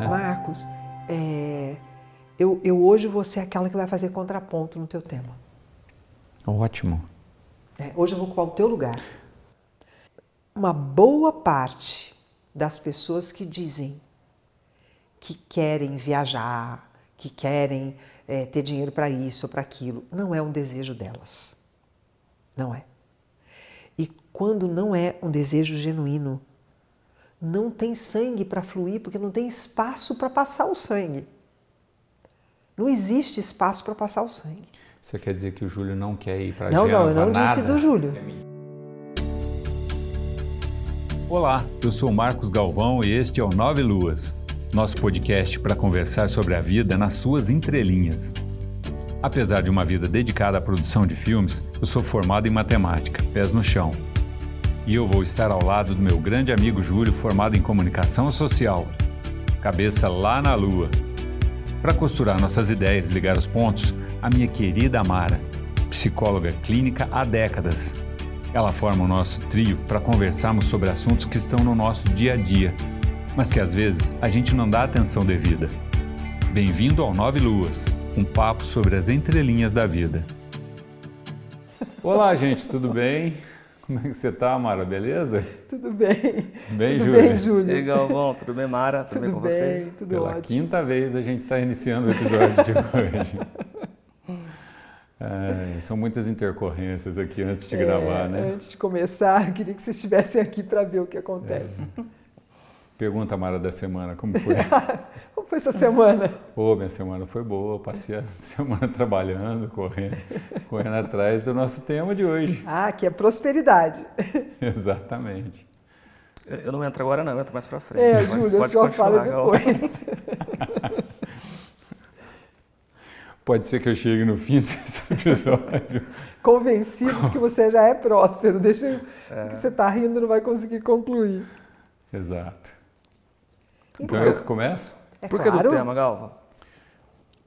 Né? Marcos, é, eu, eu hoje vou ser aquela que vai fazer contraponto no teu tema. Ótimo. É, hoje eu vou ocupar o teu lugar. Uma boa parte das pessoas que dizem que querem viajar, que querem é, ter dinheiro para isso ou para aquilo, não é um desejo delas. Não é. E quando não é um desejo genuíno, não tem sangue para fluir, porque não tem espaço para passar o sangue. Não existe espaço para passar o sangue. Você quer dizer que o Júlio não quer ir para Não, não, eu não nada? disse do Júlio. Olá, eu sou Marcos Galvão e este é o Nove Luas, nosso podcast para conversar sobre a vida nas suas entrelinhas. Apesar de uma vida dedicada à produção de filmes, eu sou formado em matemática, pés no chão. E eu vou estar ao lado do meu grande amigo Júlio, formado em comunicação social, cabeça lá na lua. Para costurar nossas ideias e ligar os pontos, a minha querida Amara, psicóloga clínica há décadas. Ela forma o nosso trio para conversarmos sobre assuntos que estão no nosso dia a dia, mas que às vezes a gente não dá atenção devida. Bem-vindo ao Nove Luas, um papo sobre as entrelinhas da vida. Olá, gente, tudo bem? Como é que você tá, Amara? Beleza? Tudo bem. Bem, tudo Júlio? bem, Júlio? Aí, Galvão, tudo bem, Mara? Tudo, Tudo bem com bem, vocês? tudo Pela ótimo. quinta vez a gente está iniciando o episódio de hoje. É, são muitas intercorrências aqui antes de É, gravar, né? Antes de começar, queria que vocês estivessem aqui para ver o que acontece. Pergunta, Mara, da semana, como foi? Como foi essa semana? Pô, minha semana foi boa, passei a semana trabalhando, correndo, correndo atrás do nosso tema de hoje. Ah, que é prosperidade. Exatamente. Eu eu não entro agora, não, eu entro mais pra frente. É, Júlio, fala continuar, Galvão. depois. Pode ser que eu chegue no fim desse episódio. Convencido de que você já é próspero. Deixa eu... É. que você está rindo não vai conseguir concluir. Exato. Então, Então eu que começo? é Por que claro, do tema, Galvão?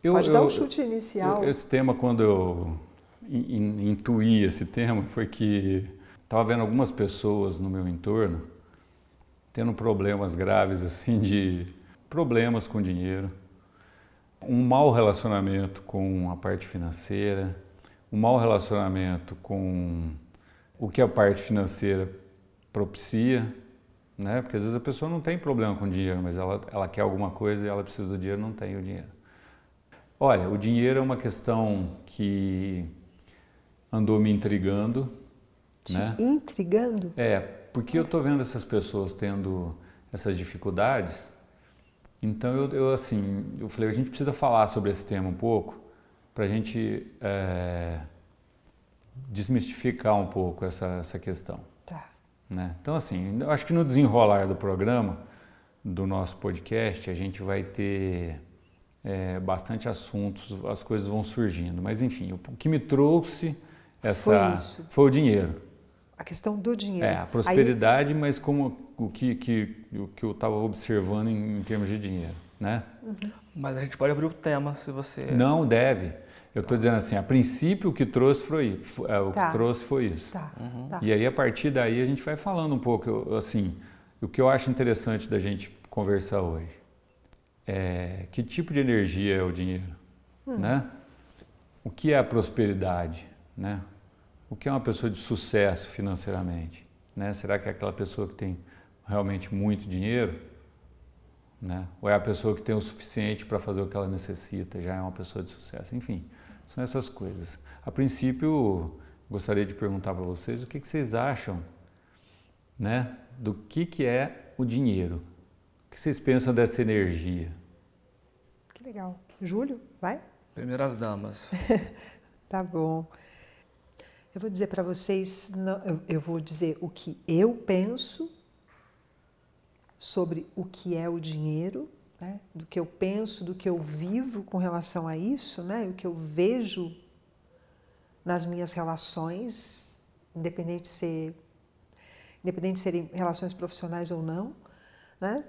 Eu, pode dar um eu- chute inicial. Eu- Esse tema, quando eu in- in- intuí esse tema, foi que estava vendo algumas pessoas no meu entorno tendo problemas graves, assim, de problemas com dinheiro, um mau relacionamento com a parte financeira, um mau relacionamento com o que a parte financeira propicia, né? Porque às vezes a pessoa não tem problema com dinheiro, mas ela, ela quer alguma coisa e ela precisa do dinheiro, não tem o dinheiro. Olha, o dinheiro é uma questão que andou me intrigando, Te né? intrigando? É, porque eu estou vendo essas pessoas tendo essas dificuldades, então eu, eu, assim, eu falei, a gente precisa falar sobre esse tema um pouco, para a gente é, desmistificar um pouco essa, essa questão. Né? Então, assim, eu acho que no desenrolar do programa, do nosso podcast, a gente vai ter é, bastante assuntos, as coisas vão surgindo. Mas, enfim, o que me trouxe essa Foi foi o dinheiro. A questão do dinheiro. É, a prosperidade, mas como o que, que, o que eu estava observando em, em termos de dinheiro, né? Mas a gente pode abrir o tema se você. Não deve. Eu estou dizendo assim, a princípio o que trouxe foi, fo- é, o Tá. que trouxe foi isso. Tá, tá. E aí, a partir daí, a gente vai falando um pouco, eu- assim, o que eu acho interessante da gente conversar hoje é que tipo de energia é o dinheiro, né? O que é a prosperidade, né? O que é uma pessoa de sucesso financeiramente, né? Será que é aquela pessoa que tem realmente muito dinheiro, né? Ou é a pessoa que tem o suficiente para fazer o que ela necessita, já é uma pessoa de sucesso, enfim, são essas coisas. A princípio, gostaria de perguntar para vocês o que, que vocês acham, né, do que, que é o dinheiro. O que vocês pensam dessa energia? Que legal. Júlio, vai? Primeiras damas. Tá bom. Eu vou dizer para vocês, eu vou dizer o que eu penso sobre o que é o dinheiro, né? do que eu penso, do que eu vivo com relação a isso, né? o que eu vejo nas minhas relações, independente de ser, independente de serem relações profissionais ou não, né?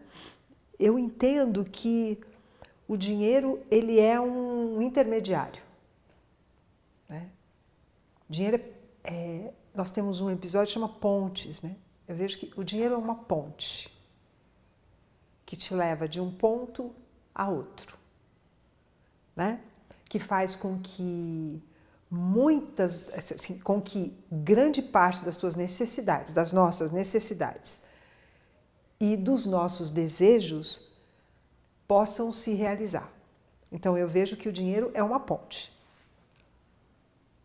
eu entendo que o dinheiro ele é um intermediário. Né? Dinheiro é, é- nós temos um episódio que chama pontes, né? Eu vejo que o dinheiro é uma ponte. Que te leva de um ponto a outro, né? Que faz com que muitas, assim, com que grande parte das tuas necessidades, das nossas necessidades e dos nossos desejos possam se realizar. Então eu vejo que o dinheiro é uma ponte.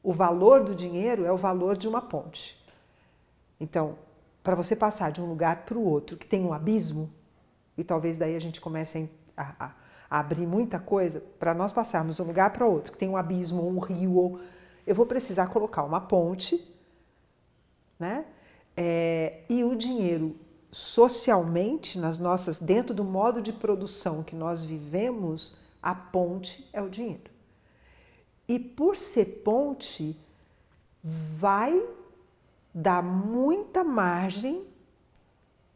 O valor do dinheiro é o valor de uma ponte. Então, para você passar de um lugar para o outro que tem um abismo, e talvez daí a gente comece a, a, a abrir muita coisa, para nós passarmos de um lugar para outro que tem um abismo, um rio, ou, eu vou precisar colocar uma ponte, né? É, e o dinheiro socialmente nas nossas dentro do modo de produção que nós vivemos, a ponte é o dinheiro. E por ser ponte, vai dar muita margem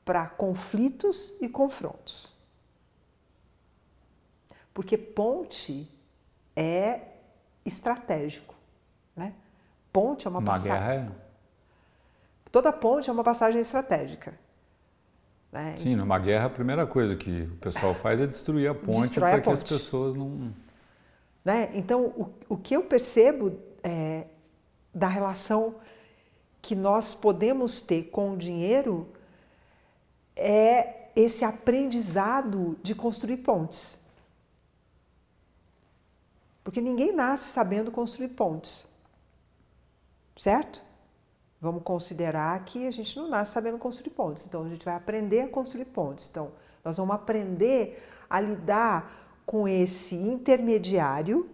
para conflitos e confrontos. Porque ponte é estratégico, né? Ponte é uma, uma passagem. Guerra é... Toda ponte é uma passagem estratégica. Né? Sim, numa guerra a primeira coisa que o pessoal faz é destruir a ponte para que as pessoas não. Né? Então, o, o que eu percebo é, da relação que nós podemos ter com o dinheiro é esse aprendizado de construir pontes. Porque ninguém nasce sabendo construir pontes. Certo? Vamos considerar que a gente não nasce sabendo construir pontes. Então a gente vai aprender a construir pontes. Então nós vamos aprender a lidar com esse intermediário,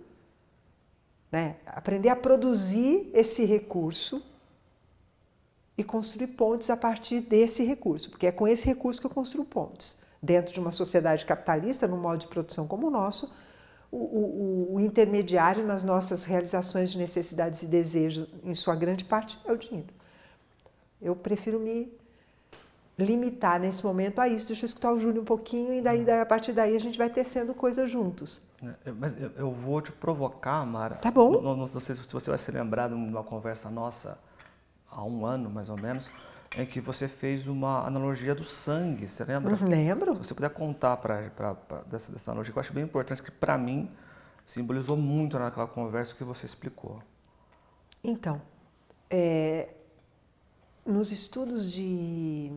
né? aprender a produzir esse recurso e construir pontes a partir desse recurso, porque é com esse recurso que eu construo pontes. Dentro de uma sociedade capitalista, num modo de produção como o nosso, o, o, o, intermediário nas nossas realizações de necessidades e desejos, em sua grande parte, é o dinheiro. Eu prefiro me limitar nesse momento a isso. Deixa eu escutar o Júlio um pouquinho e daí, daí a partir daí a gente vai tecendo coisas juntos. É, mas eu vou te provocar, Mara. Tá bom. Não, não sei se você vai se lembrar de uma conversa nossa há um ano mais ou menos, em que você fez uma analogia do sangue, você lembra? Uhum, lembro. Se você puder contar pra, pra, pra dessa, dessa analogia, que eu acho bem importante, que para mim simbolizou muito naquela conversa que você explicou. Então, é, nos estudos de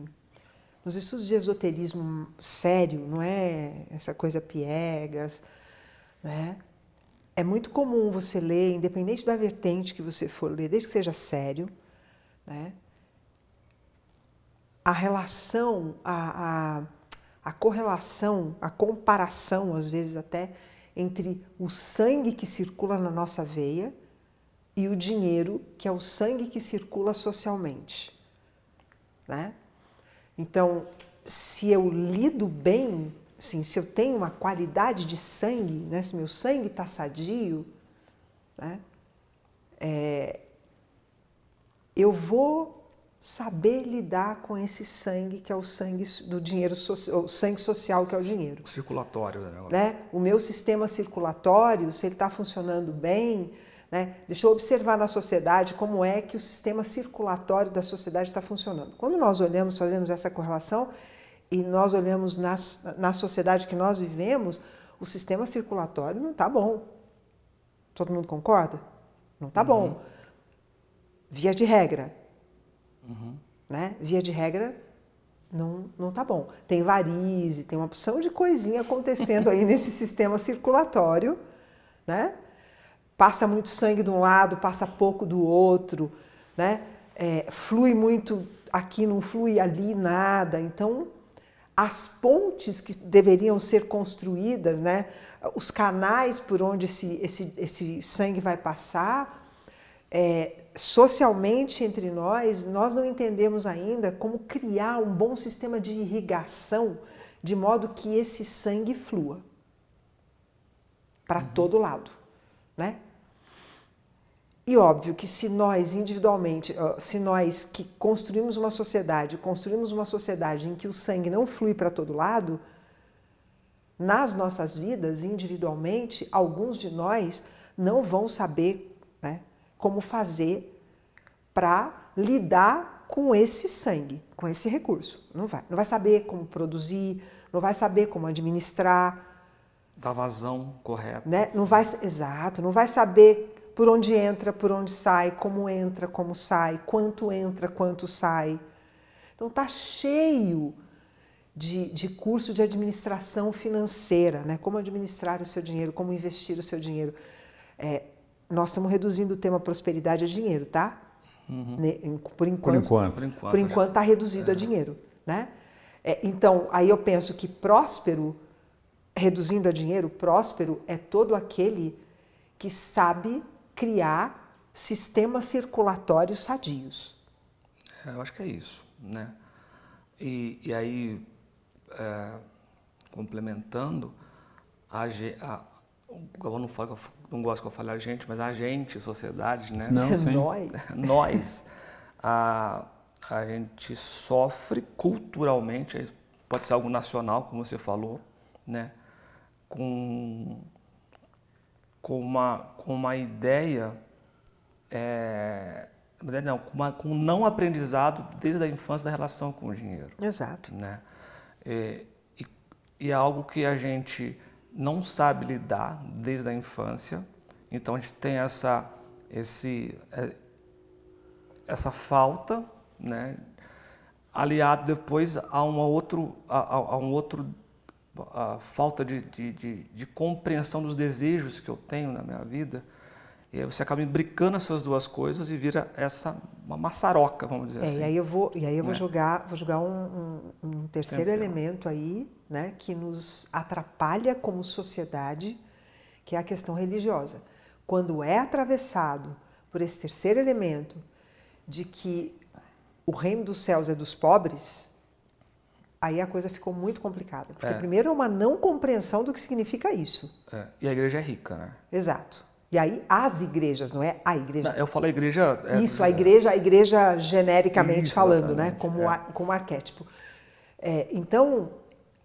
nos estudos de esoterismo sério, não é essa coisa piegas, né? É muito comum você ler, independente da vertente que você for ler, desde que seja sério, né? A relação, a, a, a correlação, a comparação, às vezes até, entre o sangue que circula na nossa veia e o dinheiro, que é o sangue que circula socialmente. Né? Então, se eu lido bem, assim, se eu tenho uma qualidade de sangue, né, se meu sangue está sadio, né, é, eu vou saber lidar com esse sangue que é o sangue do dinheiro, o sangue social que é o dinheiro. Circulatório, né? né? O meu sistema circulatório, se ele está funcionando bem, né? Deixa eu observar na sociedade como é que o sistema circulatório da sociedade está funcionando. Quando nós olhamos, fazemos essa correlação e nós olhamos nas, na sociedade que nós vivemos, o sistema circulatório não está bom. Todo mundo concorda? Não está uhum. bom via de regra. Uhum. Né? Via de regra, não, não tá bom. Tem varize, tem uma opção de coisinha acontecendo aí nesse sistema circulatório, né? Passa muito sangue de um lado, passa pouco do outro, né? É, flui muito aqui, não flui ali nada. Então, as pontes que deveriam ser construídas, né? Os canais por onde esse, esse, esse sangue vai passar, é, socialmente entre nós, nós não entendemos ainda como criar um bom sistema de irrigação de modo que esse sangue flua para uhum. todo lado, né? E óbvio que se nós individualmente, se nós que construímos uma sociedade, construímos uma sociedade em que o sangue não flui para todo lado, nas nossas vidas, individualmente, alguns de nós não vão saber como fazer para lidar com esse sangue, com esse recurso. Não vai. Não vai saber como produzir, não vai saber como administrar, Da vazão correta. né? Não vai, exato, não vai saber por onde entra, por onde sai, como entra, como sai, quanto entra, quanto sai. Então tá cheio de, de curso de administração financeira, né? Como administrar o seu dinheiro, como investir o seu dinheiro. É, nós estamos reduzindo o tema prosperidade a dinheiro, tá? Ne- em- Por enquanto. Por enquanto. Por enquanto. Por enquanto está reduzido a dinheiro, né? É, então, aí eu penso que próspero, reduzindo a dinheiro, próspero é todo aquele que sabe criar sistemas circulatórios sadios. É, eu acho que é isso, né? E, e aí, é, complementando, a, ge- a, eu não, falo, não gosto que eu fale a gente, mas a gente, sociedade, né? Não, sim. Nós. Nós, a, a gente sofre culturalmente, pode ser algo nacional, como você falou, né? Com, com, uma, com uma ideia, é, não, com, uma, com um não aprendizado desde a infância da relação com o dinheiro Exato. né? E, e, e é algo que a gente não sabe lidar desde a infância, então a gente tem essa, esse, é, essa falta, né? aliado depois a, uma outro, a, a- um outro a falta de, de, de, de compreensão dos desejos que eu tenho na minha vida, e aí você acaba imbricando essas duas coisas e vira essa uma maçaroca, vamos dizer É, assim. e aí eu vou, e aí eu vou Né? jogar, vou jogar um, um- um terceiro Tempero. elemento aí, né, que nos atrapalha como sociedade, que é a questão religiosa. Quando é atravessado por esse terceiro elemento de que o reino dos céus é dos pobres, aí a coisa ficou muito complicada. Porque É. primeiro é uma não compreensão do que significa isso. É, E a igreja é rica, né? Exato. E aí as igrejas, não é a igreja. Não, Eu falo a igreja. é- Isso, a igreja, a igreja genericamente Isso, falando, né? Como, é. ar- como arquétipo. É, então,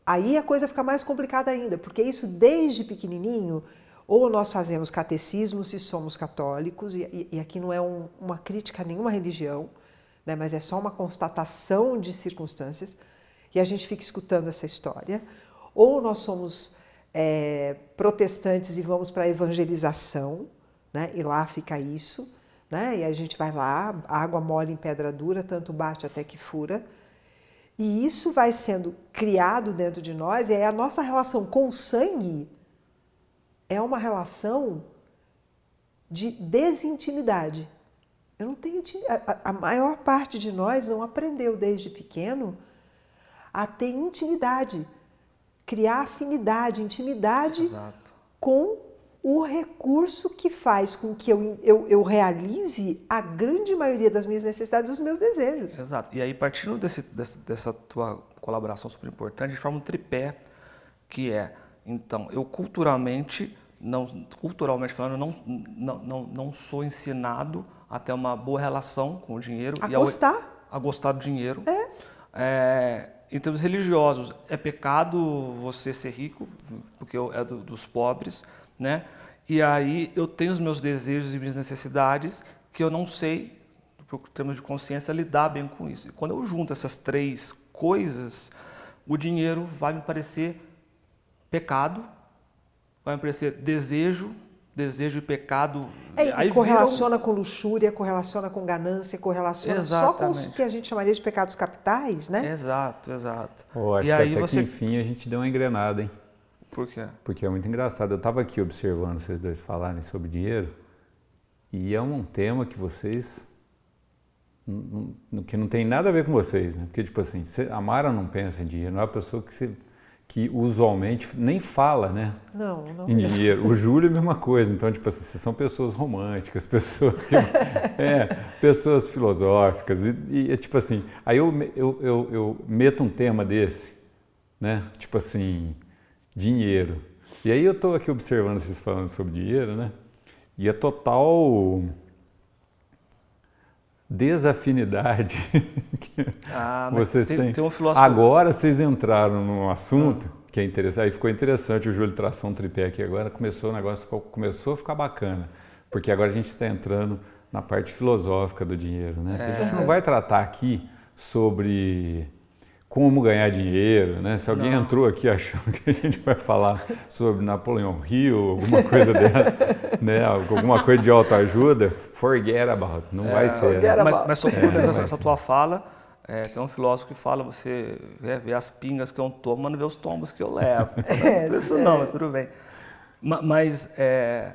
aí a coisa fica mais complicada ainda, porque isso desde pequenininho, ou nós fazemos catecismo se somos católicos, e, e- e aqui não é um- uma crítica a nenhuma religião, né? mas é só uma constatação de circunstâncias, e a gente fica escutando essa história, ou nós somos é, protestantes e vamos para a evangelização, né? e lá fica isso, né? e a gente vai lá, água mole em pedra dura, tanto bate até que fura, e isso vai sendo criado dentro de nós, e aí a nossa relação com o sangue é uma relação de desintimidade. Eu não tenho a- a maior parte de nós não aprendeu desde pequeno a ter intimidade, criar afinidade, intimidade Exato. com o recurso que faz com que eu, eu, eu realize a grande maioria das minhas necessidades e dos meus desejos. Exato. E aí, partindo desse, desse- dessa tua colaboração super importante, a gente forma um tripé, que é, então, eu culturalmente, não, culturalmente falando, não, não, não, não sou ensinado a ter uma boa relação com o dinheiro. A e ao- gostar. a gostar do dinheiro. É, em termos religiosos, é pecado você ser rico, porque é do- dos pobres, né? E aí eu tenho os meus desejos e minhas necessidades que eu não sei, por termos de consciência, lidar bem com isso. E quando eu junto essas três coisas, o dinheiro vai me parecer pecado, vai me parecer desejo, desejo e pecado. É, e aí correlaciona com luxúria, correlaciona com ganância, correlaciona só com os Exatamente. que a gente chamaria de pecados capitais, né? Exato, exato. Eu acho e aí que até você. que enfim a gente deu uma engrenada, hein? Por quê? Porque é muito engraçado. Eu estava aqui observando vocês dois falarem sobre dinheiro e é um tema que vocês. que não tem nada a ver com vocês, né? Porque, tipo assim, a Mara não pensa em dinheiro, não é uma pessoa que, você, que usualmente nem fala, né? Não, não. Em dinheiro. O Júlio é a mesma coisa. Então, tipo assim, vocês são pessoas românticas, pessoas que. é, pessoas filosóficas. E, e é tipo assim, aí eu, eu, eu, eu meto um tema desse, né? Tipo assim, dinheiro. E aí eu estou aqui observando vocês falando sobre dinheiro, né? E a total desafinidade que Ah, mas vocês tem, têm. tem um filósofo. Agora vocês entraram num assunto que é interessante. Aí ficou interessante, o Júlio traçou um tripé aqui agora, começou o negócio, começou a ficar bacana. Porque agora a gente está entrando na parte filosófica do dinheiro, né? Que a gente não vai tratar aqui sobre como ganhar dinheiro, né? Se alguém Não. entrou aqui achando que a gente vai falar sobre Napoleão Hill, alguma coisa dessa, né? Alguma coisa de autoajuda, forget about, não é, vai ser. Né? Mas, mas só é, essa, essa tua fala, é, tem um filósofo que fala, você vê, vê, as pingas que eu tomo, mas não vê os tombos que eu levo. Então, isso não, mas tudo bem. Mas é,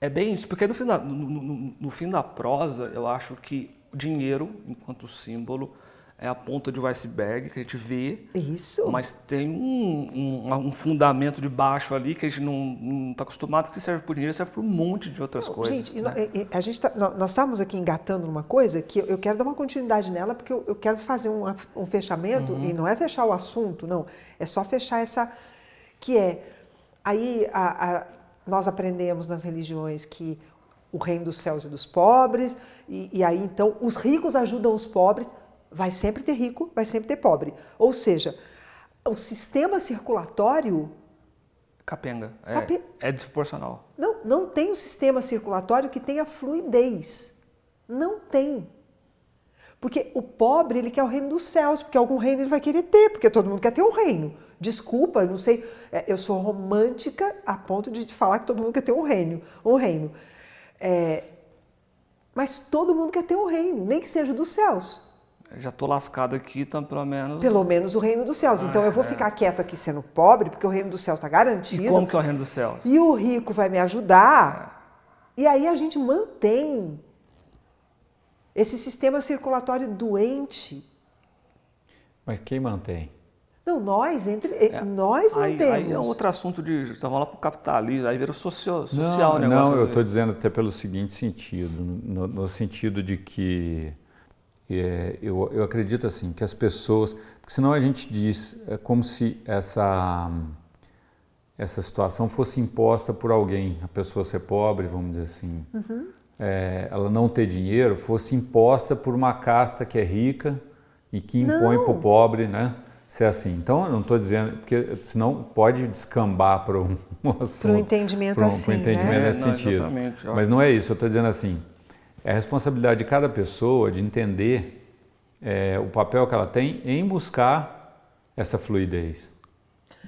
é bem isso, porque no fim, da, no, no, no fim da prosa, eu acho que o dinheiro, enquanto símbolo, é a ponta de um iceberg que a gente vê. Isso. Mas tem um, um, um fundamento de baixo ali que a gente não está acostumado, que serve o dinheiro, serve para um monte de outras não, coisas. Gente, né? a gente tá, nós estamos aqui engatando numa coisa que eu quero dar uma continuidade nela, porque eu, eu quero fazer um, um fechamento, uhum. e não é fechar o assunto, não, é só fechar essa. que é. Aí a, a, nós aprendemos nas religiões que o reino dos céus é dos pobres, e, e aí então os ricos ajudam os pobres vai sempre ter rico, vai sempre ter pobre. Ou seja, o sistema circulatório. Capenga. É, é desproporcional. Não, não tem um sistema circulatório que tenha fluidez. Não tem. Porque o pobre, ele quer o reino dos céus, porque algum reino ele vai querer ter, porque todo mundo quer ter um reino. Desculpa, não sei, é, eu sou romântica a ponto de falar que todo mundo quer ter um reino. Um reino. É, mas todo mundo quer ter um reino, nem que seja dos céus já estou lascado aqui, então pelo menos. Pelo menos o reino dos céus. então eu vou é. ficar quieto aqui sendo pobre, porque o reino dos céus está garantido. E como que é o reino dos céus? E o rico vai me ajudar. É. E aí a gente mantém esse sistema circulatório doente. Mas quem mantém? Não, nós, entre é, nós aí, mantemos. Aí é outro assunto de. Estamos lá para o capitalismo, aí vira socio, social não, negócio. Não, eu estou dizendo até pelo seguinte sentido, no, no sentido de que é, eu, eu acredito assim, que as pessoas. Porque senão a gente diz é como se essa, essa situação fosse imposta por alguém, a pessoa ser pobre, vamos dizer assim. Uhum. É, ela não ter dinheiro fosse imposta por uma casta que é rica e que impõe para o pobre, né? Ser assim. Então, eu não estou dizendo, porque senão pode descambar para um, um assunto. Para o entendimento um, assim. Para um entendimento né? nesse não, sentido. Mas não é isso, eu estou dizendo assim é a responsabilidade de cada pessoa de entender é, o papel que ela tem em buscar essa fluidez.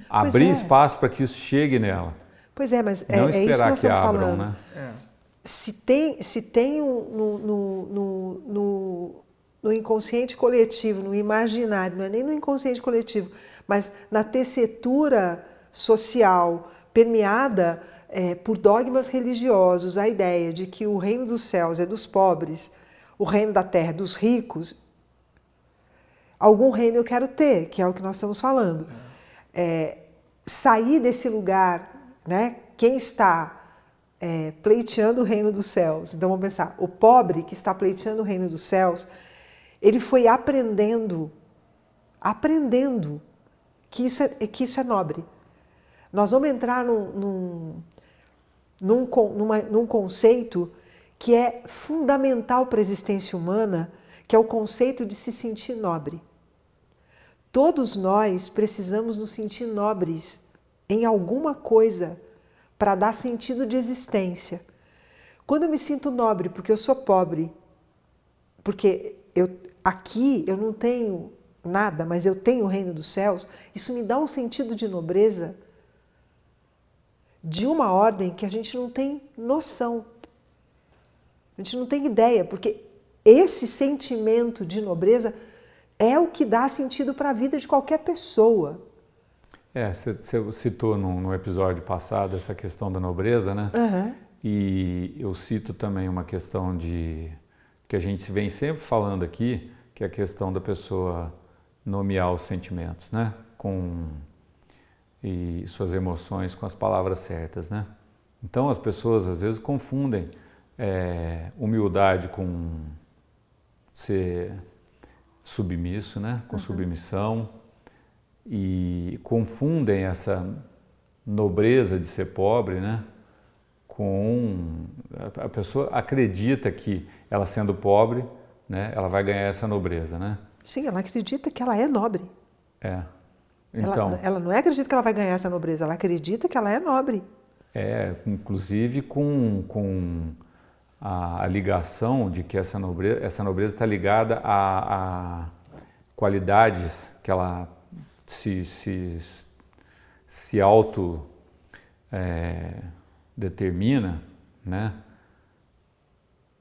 Abrir é. espaço para que isso chegue nela. Pois é, mas é, Não é esperar isso que, nós que abram, falando. né? É. Se tem, se tem um, no, no, no, no, inconsciente coletivo, no imaginário, não é nem no inconsciente coletivo, mas na tessitura social permeada é, por dogmas religiosos, a ideia de que o reino dos céus é dos pobres, o reino da terra é dos ricos, algum reino eu quero ter, que é o que nós estamos falando. É, sair desse lugar, né? Quem está é, pleiteando o reino dos céus? Então vamos pensar, o pobre que está pleiteando o reino dos céus, ele foi aprendendo, aprendendo que isso é, que isso é nobre. Nós vamos entrar num, num num, numa, num conceito que é fundamental para a existência humana, que é o conceito de se sentir nobre. Todos nós precisamos nos sentir nobres em alguma coisa para dar sentido de existência. Quando eu me sinto nobre porque eu sou pobre, porque eu aqui eu não tenho nada, mas eu tenho o reino dos céus, isso me dá um sentido de nobreza de uma ordem que a gente não tem noção. A gente não tem ideia, porque esse sentimento de nobreza é o que dá sentido para a vida de qualquer pessoa. É, você citou no, no, episódio passado essa questão da nobreza, né? Uhum. E eu cito também uma questão de que a gente vem sempre falando aqui, que é a questão da pessoa nomear os sentimentos, né? Com e suas emoções com as palavras certas, né? Então as pessoas às vezes confundem é, humildade com ser submisso, né? Com uhum. submissão e confundem essa nobreza de ser pobre, né? Com a pessoa acredita que ela sendo pobre, né? Ela vai ganhar essa nobreza, né? Sim, ela acredita que ela é nobre. É. Então, ela, ela não é acredita que ela vai ganhar essa nobreza, ela acredita que ela é nobre. É, inclusive com, com a, a ligação de que essa nobreza essa nobreza está ligada a, a, qualidades que ela se, se, se auto é, determina, né?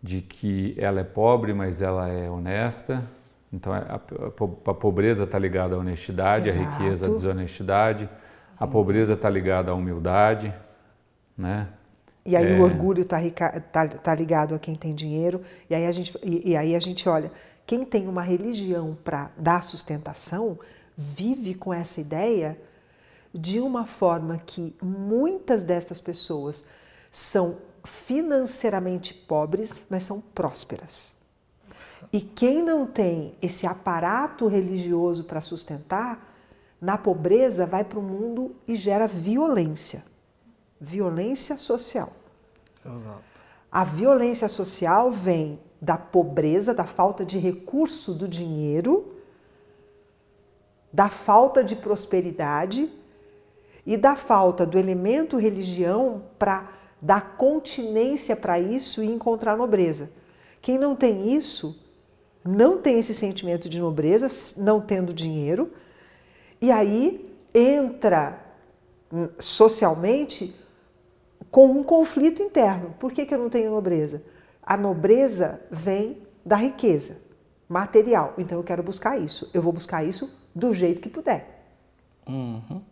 De que ela é pobre, mas ela é honesta. Então a, a, a pobreza está ligada à honestidade, Exato. a riqueza à desonestidade. A pobreza está ligada à humildade, né? E aí é... o orgulho está tá, tá ligado a quem tem dinheiro. E aí a gente, e, e aí a gente olha, quem tem uma religião para dar sustentação vive com essa ideia de uma forma que muitas destas pessoas são financeiramente pobres, mas são prósperas. E quem não tem esse aparato religioso para sustentar, na pobreza vai para o mundo e gera violência. Violência social. Exato. A violência social vem da pobreza, da falta de recurso do dinheiro, da falta de prosperidade e da falta do elemento religião para dar continência para isso e encontrar nobreza. Quem não tem isso, não tem esse sentimento de nobreza, não tendo dinheiro, e aí entra hum, socialmente com um conflito interno. Por que, que eu não tenho nobreza? A nobreza vem da riqueza material. Então eu quero buscar isso. Eu vou buscar isso do jeito que puder. Uhum.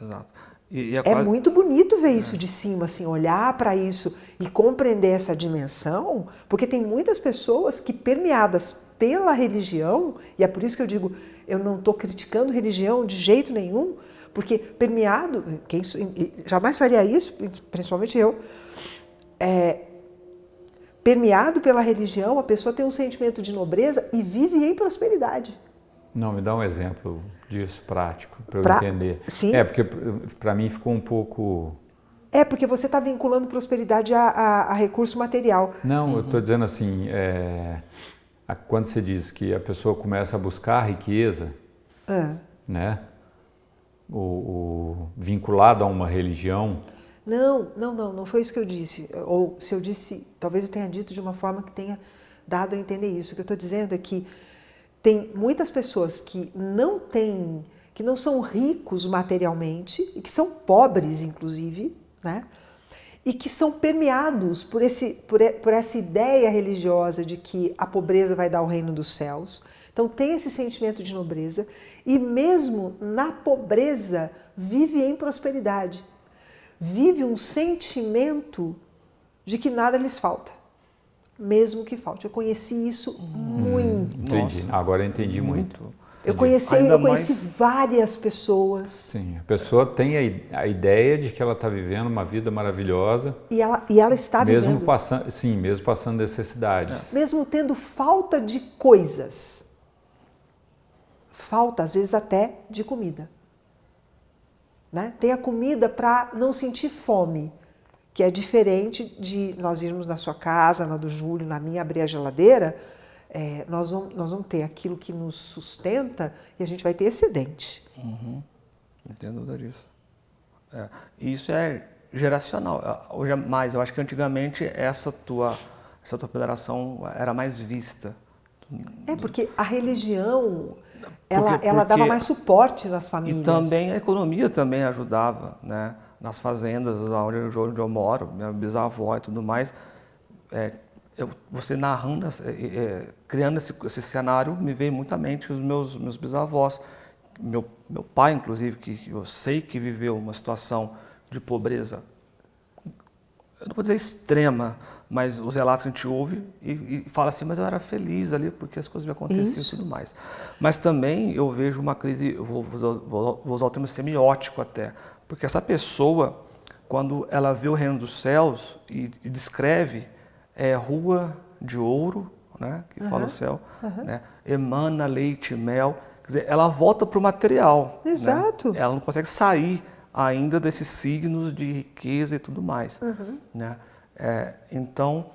Exato. E, e é, quase... muito bonito ver isso de cima, assim, olhar para isso e compreender essa dimensão, porque tem muitas pessoas que, permeadas pela religião, e é por isso que eu digo, eu não estou criticando religião de jeito nenhum, porque permeado, quem jamais faria isso, principalmente eu, é, permeado pela religião, a pessoa tem um sentimento de nobreza e vive em prosperidade. Não, me dá um exemplo disso prático para eu pra... entender. Sim. É, porque para mim ficou um pouco. É, porque você está vinculando prosperidade a, a, a, recurso material. Não, uhum. eu estou dizendo assim, é, quando você diz que a pessoa começa a buscar riqueza, ah. né? O, o, vinculado a uma religião. Não, não, não, não foi isso que eu disse. Ou se eu disse, talvez eu tenha dito de uma forma que tenha dado a entender isso. O que eu estou dizendo é que tem muitas pessoas que não têm, que não são ricos materialmente e que são pobres, inclusive, né? E que são permeados por, esse, por, por essa ideia religiosa de que a pobreza vai dar o reino dos céus. Então tem esse sentimento de nobreza e mesmo na pobreza vive em prosperidade. Vive um sentimento de que nada lhes falta mesmo que falte. Eu conheci isso hum, muito. Entendi. Nossa. Agora eu entendi muito. muito. Eu conheci, eu conheci mais... várias pessoas. Sim, a pessoa tem a, a ideia de que ela está vivendo uma vida maravilhosa. E ela, e ela está mesmo vivendo. Passando, sim, mesmo passando necessidades. É. Mesmo tendo falta de coisas. Falta, às vezes, até de comida. Né? Tem a comida para não sentir fome que é diferente de nós irmos na sua casa, na do Júlio, na minha, abrir a geladeira, é, nós, vamos, nós vamos ter aquilo que nos sustenta e a gente vai ter excedente. Uhum. Não tenho dúvida disso. É. Isso é geracional. Hoje é mais, eu acho que antigamente essa tua, essa tua federação era mais vista. É, porque a religião, ela, porque, ela dava mais suporte nas famílias. E também a economia também ajudava, né? Nas fazendas onde, onde eu moro, minha bisavó e tudo mais, é, eu, você narrando, é, criando esse, esse, cenário, me veio muito à mente os meus, meus bisavós. Meu, meu pai, inclusive, que eu sei que viveu uma situação de pobreza, eu não vou dizer extrema, mas os relatos que a gente ouve e, e, fala assim, mas eu era feliz ali porque as coisas me aconteciam Isso. e tudo mais. Mas também eu vejo uma crise, vou, vou, vou usar o termo semiótico até, porque essa pessoa, quando ela vê o reino dos céus e, e descreve é, rua de ouro, né, que uhum. fala o céu, uhum. né, emana leite e mel, quer dizer, ela volta para o material. Né? Exato. Né? Ela não consegue sair ainda desses signos de riqueza e tudo mais. Uhum. Né? É, então,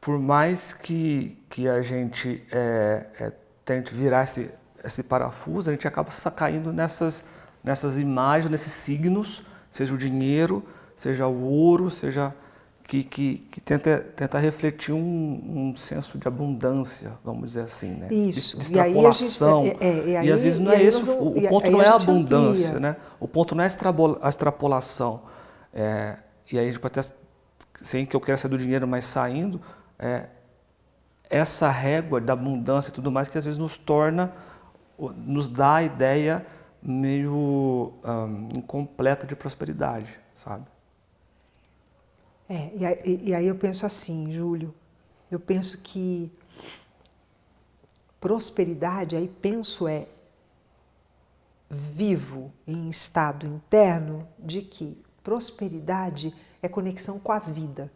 por mais que, que a gente é, é, tente virar esse, esse parafuso, a gente acaba caindo nessas nessas imagens, nesses signos, seja o dinheiro, seja o ouro, seja que, que, que tenta, tenta refletir um, um, senso de abundância, vamos dizer assim, né? Isso. De, de extrapolação. E, aí, é, é, e, aí, e às vezes não é esse, o, o ponto não é a abundância, amplia. né? O ponto não é a extrapolação. É, e aí a gente pode até, sem que eu queira sair do dinheiro, mas saindo, é, essa régua da abundância e tudo mais que às vezes nos torna, nos dá a ideia meio um, incompleta de prosperidade, sabe? É, e aí, e aí eu penso assim, Júlio, eu penso que prosperidade, aí penso é vivo em estado interno de que prosperidade é conexão com a vida.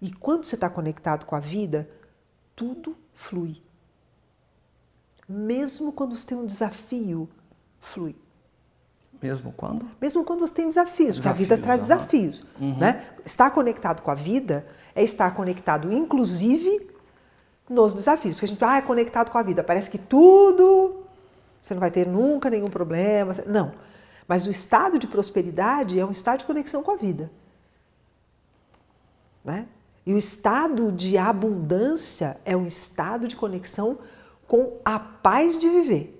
E quando você está conectado com a vida, tudo flui. Mesmo quando você tem um desafio, flui. Mesmo quando? Mesmo quando você tem desafios, desafios porque a vida traz desafios. Uhum. Né? Estar conectado com a vida é estar conectado, inclusive, nos desafios. Porque a gente ah, é conectado com a vida, parece que tudo, você não vai ter nunca nenhum problema. Não. Mas o estado de prosperidade é um estado de conexão com a vida. Né? E o estado de abundância é um estado de conexão com a paz de viver.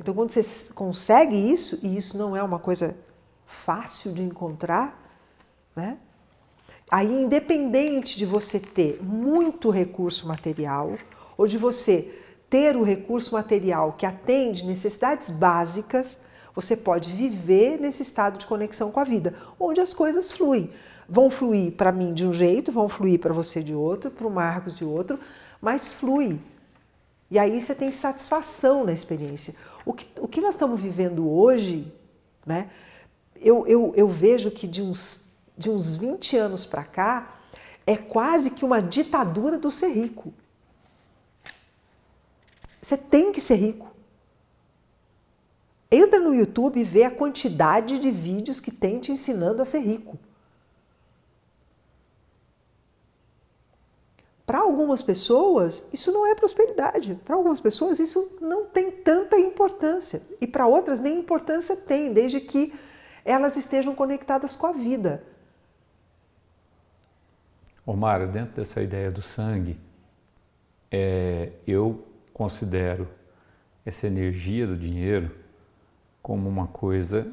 Então, quando você consegue isso, e isso não é uma coisa fácil de encontrar, né? Aí, independente de você ter muito recurso material ou de você ter o recurso material que atende necessidades básicas, você pode viver nesse estado de conexão com a vida, onde as coisas fluem. Vão fluir para mim de um jeito, vão fluir para você de outro, para o Marcos de outro, mas flui. E aí você tem satisfação na experiência. O que, o que nós estamos vivendo hoje, né? Eu, eu, eu vejo que de uns, de uns 20 anos para cá, é quase que uma ditadura do ser rico. Você tem que ser rico. Entra no YouTube e vê a quantidade de vídeos que tem te ensinando a ser rico. Para algumas pessoas, isso não é prosperidade. Para algumas pessoas, isso não tem tanta importância. E para outras, nem importância tem, desde que elas estejam conectadas com a vida. Omar, dentro dessa ideia do sangue, é, eu considero essa energia do dinheiro como uma coisa.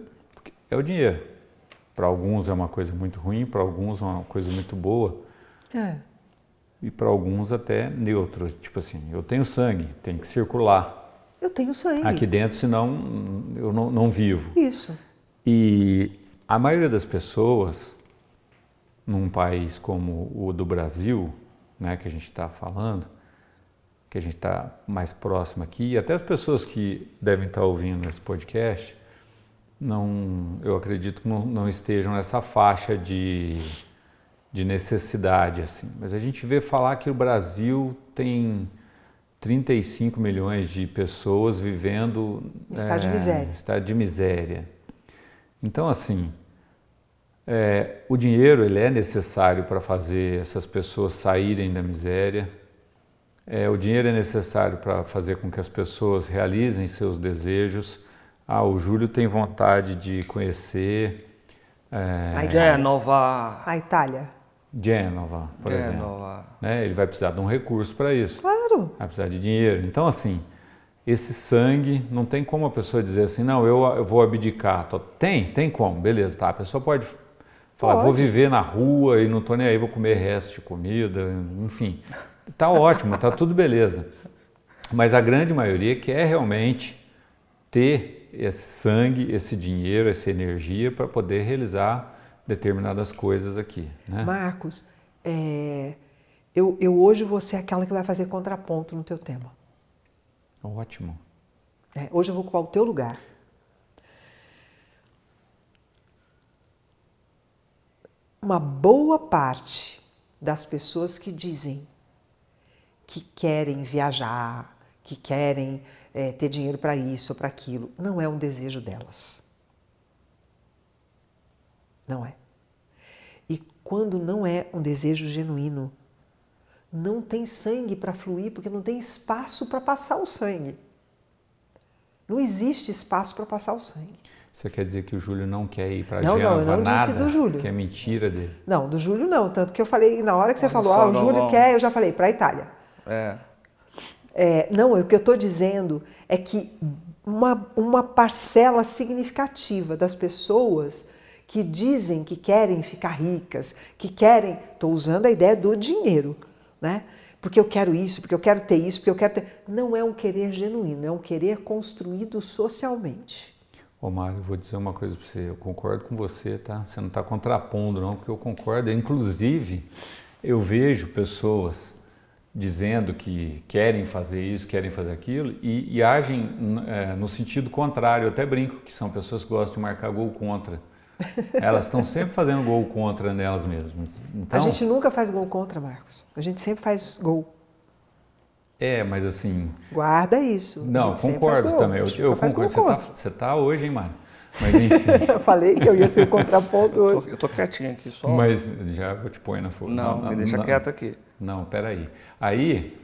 É o dinheiro. Para alguns é uma coisa muito ruim, para alguns é uma coisa muito boa. É e para alguns até neutro. Tipo assim, eu tenho sangue, tem que circular. Eu tenho sangue. Aqui dentro, senão eu não, não vivo. Isso. E a maioria das pessoas, num país como o do Brasil, né, que a gente está falando, que a gente está mais próximo aqui, e até as pessoas que devem estar tá ouvindo esse podcast, não, eu acredito que não, não estejam nessa faixa de de necessidade assim. Mas a gente vê falar que o Brasil tem 35 milhões de pessoas vivendo estado é, de miséria. Estado de miséria. Então assim, é, o dinheiro ele é necessário para fazer essas pessoas saírem da miséria. É, o dinheiro é necessário para fazer com que as pessoas realizem seus desejos. Ah, o Júlio tem vontade de conhecer. É, a Génova. A Itália. Gênova, por Gênova. exemplo. Né? Ele vai precisar de um recurso para isso. Claro. Vai precisar de dinheiro. Então, assim, esse sangue, não tem como a pessoa dizer assim, não, eu, eu vou abdicar. Tem, tem como, beleza, tá. A pessoa pode falar, pode. vou viver na rua e não estou nem aí, vou comer resto de comida, enfim. Tá ótimo, tá tudo beleza. Mas a grande maioria quer realmente ter esse sangue, esse dinheiro, essa energia para poder realizar determinadas coisas aqui. Né? Marcos, é, eu, eu hoje vou ser aquela que vai fazer contraponto no teu tema. Ótimo. É, hoje eu vou ocupar o teu lugar. Uma boa parte das pessoas que dizem que querem viajar, que querem é, ter dinheiro para isso ou para aquilo, não é um desejo delas. Não é. Quando não é um desejo genuíno, não tem sangue para fluir porque não tem espaço para passar o sangue. Não existe espaço para passar o sangue. Você quer dizer que o Júlio não quer ir para Não, Gênova? não, eu não nada, disse do Júlio. Que é mentira dele. Não, do Júlio não. Tanto que eu falei, na hora que você Olha falou, ah, o Júlio quer, eu já falei, para a Itália. É. É, não, o que eu estou dizendo é que uma, uma parcela significativa das pessoas que dizem que querem ficar ricas, que querem, estou usando a ideia do dinheiro, né? Porque eu quero isso, porque eu quero ter isso, porque eu quero ter. Não é um querer genuíno, é um querer construído socialmente. Ô Mário, vou dizer uma coisa para você. Eu concordo com você, tá? Você não está contrapondo, não, porque eu concordo. Inclusive, eu vejo pessoas dizendo que querem fazer isso, querem fazer aquilo e, e agem é, no sentido contrário. Eu até brinco que são pessoas que gostam de marcar gol contra. Elas estão sempre fazendo gol contra nelas mesmas. Então, A gente nunca faz gol contra, Marcos. A gente sempre faz gol. É, mas assim. Guarda isso. A Não, gente sempre faz concordo gol. também. Eu, eu concordo. gol Você tá, você tá hoje, hein, Mário? Mas enfim. Eu falei que eu ia ser o contraponto Eu hoje. tô, eu tô quietinho aqui só. mas já vou te pôr na folha. não, me deixa quieto aqui. Não, peraí. Aí,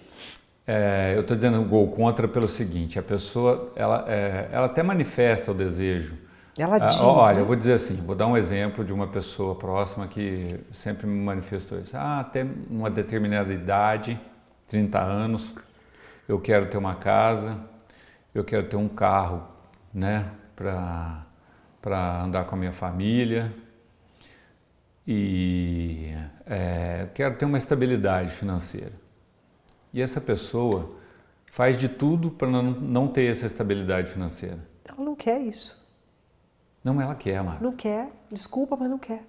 é, eu estou dizendo gol contra pelo seguinte: a pessoa, ela, é, ela até manifesta o desejo. Ela Ah, diz. olha, né? eu vou dizer assim: vou dar um exemplo de uma pessoa próxima que sempre me manifestou isso. Ah, até uma determinada idade, 30 anos, eu quero ter uma casa, eu quero ter um carro, né, para para andar com a minha família e é, quero ter uma estabilidade financeira. E essa pessoa faz de tudo para não, não ter essa estabilidade financeira. Ela não quer isso. Não, ela quer, Marco. Não quer. Desculpa, mas não quer.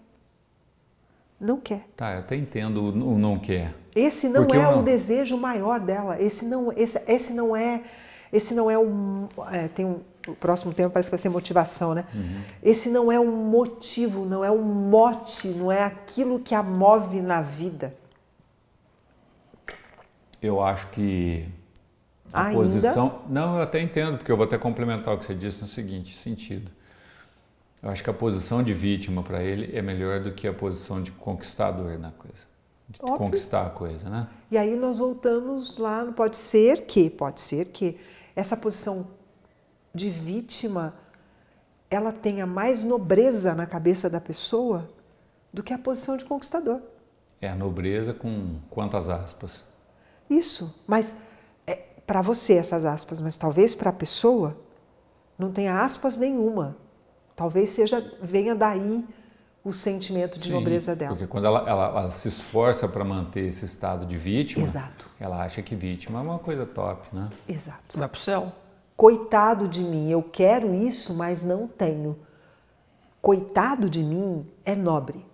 Não quer. Tá, eu até entendo o não quer. Esse não Porque é não- o desejo maior dela. Esse não, esse, esse não é, esse não é um, é, tem um, o próximo tempo parece que vai ser motivação, né? Uhum. Esse não é um motivo, não é um mote, não é aquilo que a move na vida. Eu acho que a Ainda? posição. Não, eu até entendo, porque eu vou até complementar o que você disse no seguinte sentido. Eu acho que a posição de vítima para ele é melhor do que a posição de conquistador na coisa. De Óbvio. conquistar a coisa, né? E aí nós voltamos lá, pode ser que, pode ser que essa posição de vítima ela tenha mais nobreza na cabeça da pessoa do que a posição de conquistador. É a nobreza com quantas aspas? Isso, mas é, para você essas aspas, mas talvez para a pessoa não tenha aspas nenhuma. Talvez seja venha daí o sentimento de Sim, nobreza dela. Porque quando ela, ela- ela se esforça para manter esse estado de vítima, Exato. ela acha que vítima é uma coisa top, né? Exato. Vai pro céu. Coitado de mim, eu quero isso, mas não tenho. Coitado de mim é nobre.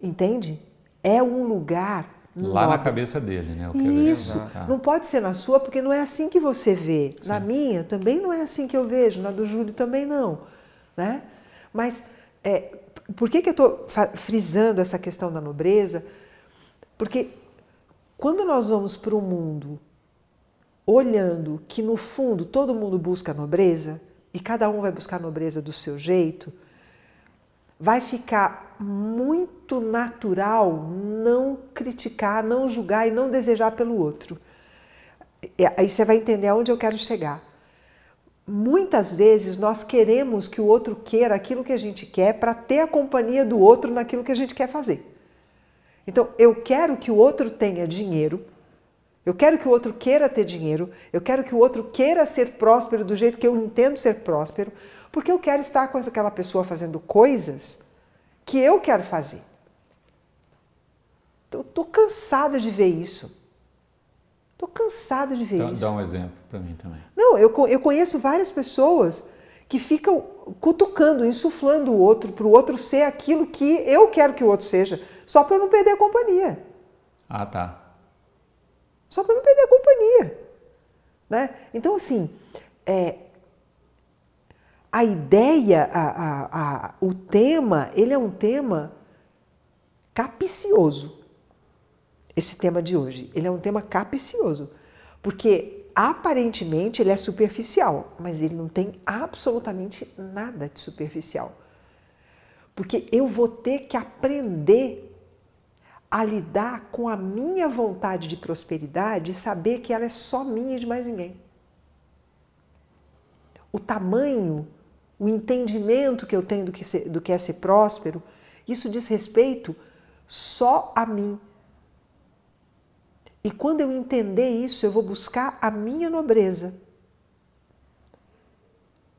Entende? É um lugar Lá na cabeça dele, né? Eu quero Isso. Tá. Não pode ser na sua, porque não é assim que você vê. Na minha também não é assim que eu vejo, na do Júlio também não. Né? Mas é, por que, que eu estou frisando essa questão da nobreza? Porque quando nós vamos para o mundo olhando que no fundo todo mundo busca nobreza e cada um vai buscar nobreza do seu jeito, vai ficar muito natural não criticar, não julgar e não desejar pelo outro. E Aí você vai entender aonde eu quero chegar. Muitas vezes nós queremos que o outro queira aquilo que a gente quer para ter a companhia do outro naquilo que a gente quer fazer. Então, eu quero que o outro tenha dinheiro, eu quero que o outro queira ter dinheiro, eu quero que o outro queira ser próspero do jeito que eu entendo ser próspero, porque eu quero estar com aquela pessoa fazendo coisas que eu quero fazer. Tô cansada de ver isso. Tô cansada de ver Dá, isso. dá um exemplo para mim também. Não, eu, eu conheço várias pessoas que ficam cutucando, insuflando o outro para o outro ser aquilo que eu quero que o outro seja, só para eu não perder a companhia. Ah, tá. Só para não perder a companhia. Né? Então, assim, é, a ideia, a, a- a- o tema, ele é um tema capicioso. Esse tema de hoje, ele é um tema capicioso, porque aparentemente ele é superficial, mas ele não tem absolutamente nada de superficial. Porque eu vou ter que aprender a lidar com a minha vontade de prosperidade e saber que ela é só minha e de mais ninguém. O tamanho o entendimento que eu tenho do que, ser, do que é ser próspero, isso diz respeito só a mim. E quando eu entender isso, eu vou buscar a minha nobreza.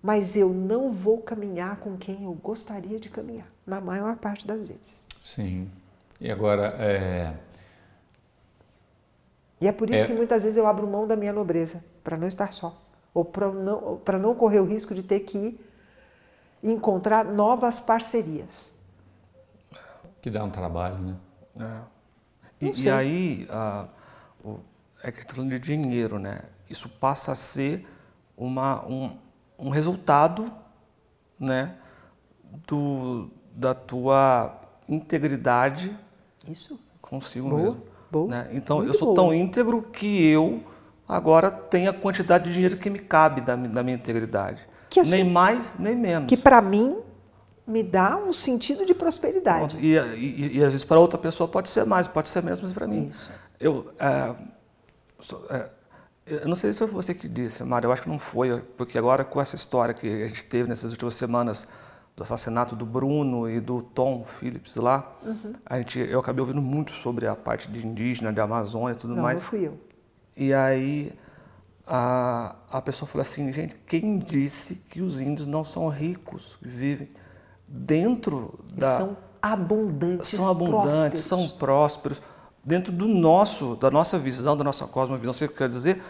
Mas eu não vou caminhar com quem eu gostaria de caminhar, na maior parte das vezes. Sim. E agora, é... E é por isso é... que muitas vezes eu abro mão da minha nobreza, para não estar só. Ou para não, não correr o risco de ter que encontrar novas parcerias. Que dá um trabalho, né? É. E, e, aí, a, é que falando de dinheiro, né? Isso passa a ser uma, um, um resultado, né? Do, da tua integridade Isso. consigo boa, mesmo. Boa, né? Então, eu sou boa. tão íntegro que eu agora tenho a quantidade de dinheiro que me cabe da, da minha integridade. nem mais, nem menos. Que para mim me dá um sentido de prosperidade. E, e, e, às vezes para outra pessoa pode ser mais, pode ser menos, mas para mim. Isso. Eu, é, é, eu não sei se foi você que disse, Mário, eu acho que não foi, porque agora com essa história que a gente teve nessas últimas semanas do assassinato do Bruno e do Tom Phillips lá, uhum. a gente, eu acabei ouvindo muito sobre a parte de indígena, de Amazônia e tudo não, mais. Não, fui eu. E aí a, a pessoa falou assim, gente, quem disse que os índios não são ricos, vivem dentro Eles da... São abundantes, São abundantes, prósperos. são prósperos. Dentro do nosso, da nossa visão, da nossa cosmovisão, você quer dizer,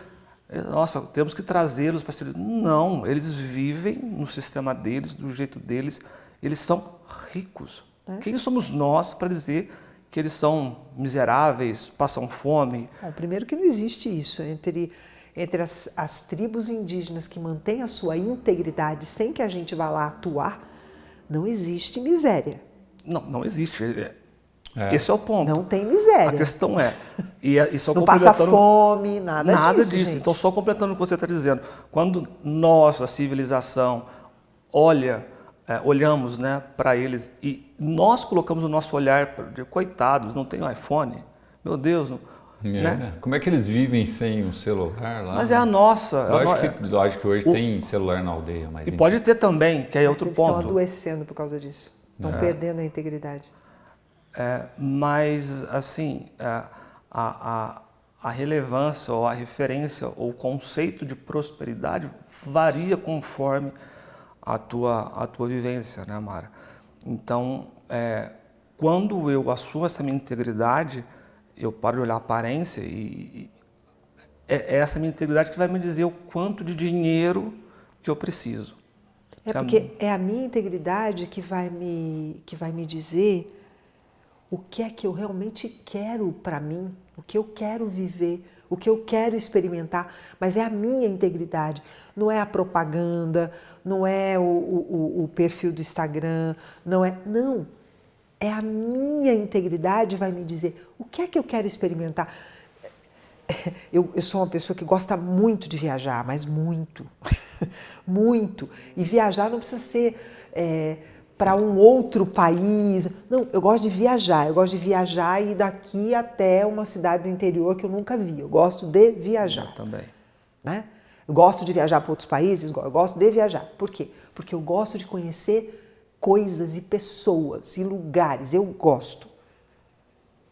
nossa, temos que trazê-los para ser. Não, eles vivem no sistema deles, do jeito deles, eles são ricos. É? Quem somos nós para dizer que eles são miseráveis, passam fome? Bom, primeiro que não existe isso entre, entre as, as tribos indígenas que mantêm a sua integridade sem que a gente vá lá atuar, não existe miséria. Não, não existe. É. Esse é o ponto. Não tem miséria. A questão é. E, e só não passa fome, nada, nada disso. disso. Gente. Então, só completando o que você está dizendo. Quando nós, a civilização, olha, é, olhamos né, para eles e nós colocamos o nosso olhar de coitados, não tem um iPhone, meu Deus. Não, é. né? Como é que eles vivem sem um celular lá? Mas é a nossa. Lógico, a no... que, lógico que hoje o... tem celular na aldeia. Mas e pode ter também, que é outro eles ponto. estão adoecendo por causa disso. Estão É. perdendo a integridade. É, mas, assim, é, a, a, a relevância ou a referência ou o conceito de prosperidade varia conforme a tua, a tua vivência, né, Mara? Então, é, quando eu assumo essa minha integridade, eu paro de olhar a aparência e, e é essa minha integridade que vai me dizer o quanto de dinheiro que eu preciso. É porque é a minha integridade que vai me, que vai me dizer o que é que eu realmente quero para mim, o que eu quero viver, o que eu quero experimentar, mas é a minha integridade, não é a propaganda, não é o, o, o perfil do Instagram, não é. Não. É a minha integridade vai me dizer o que é que eu quero experimentar. Eu, eu sou uma pessoa que gosta muito de viajar, mas muito, muito. E viajar não precisa ser. É, para um outro país. Não, eu gosto de viajar. Eu gosto de viajar e ir daqui até uma cidade do interior que eu nunca vi. Eu gosto de viajar. Eu também. Né? Eu gosto de viajar para outros países, eu gosto de viajar. Por quê? Porque eu gosto de conhecer coisas e pessoas e lugares. Eu gosto.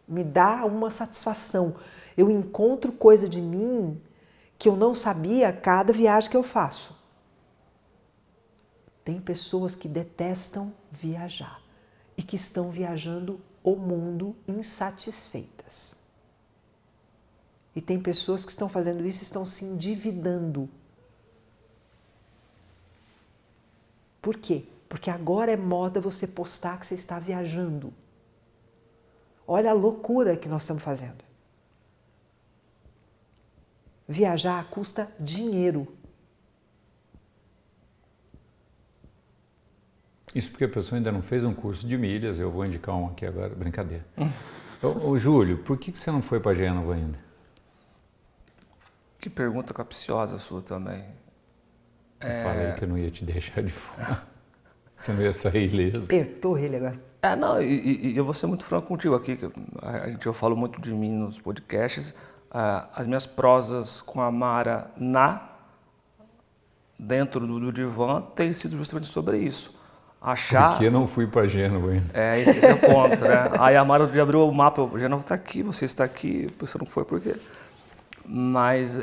Me dá uma satisfação. Eu encontro coisa de mim que eu não sabia a cada viagem que eu faço. Tem pessoas que detestam viajar e que estão viajando o mundo insatisfeitas. E tem pessoas que estão fazendo isso e estão se endividando. Por quê? Porque agora é moda você postar que você está viajando. Olha a loucura que nós estamos fazendo. Viajar custa dinheiro. Isso porque a pessoa ainda não fez um curso de milhas, eu vou indicar um aqui agora, brincadeira. ô, ô, Júlio, por que, que você não foi para Genova ainda? Que pergunta capciosa sua também. Eu é... falei que eu não ia te deixar de fora. Você não ia sair ileso. Apertou ele agora. É, não, e, e, eu vou ser muito franco contigo aqui, que a gente, eu falo muito de mim nos podcasts. Uh, as minhas prosas com a Mara na dentro do, do divã tem sido justamente sobre isso. Achar. Por que não fui para Gênova ainda? É, esse, é o ponto, né? Aí a Mara já abriu o mapa, Gênova está aqui, você está aqui, você não foi por quê? Mas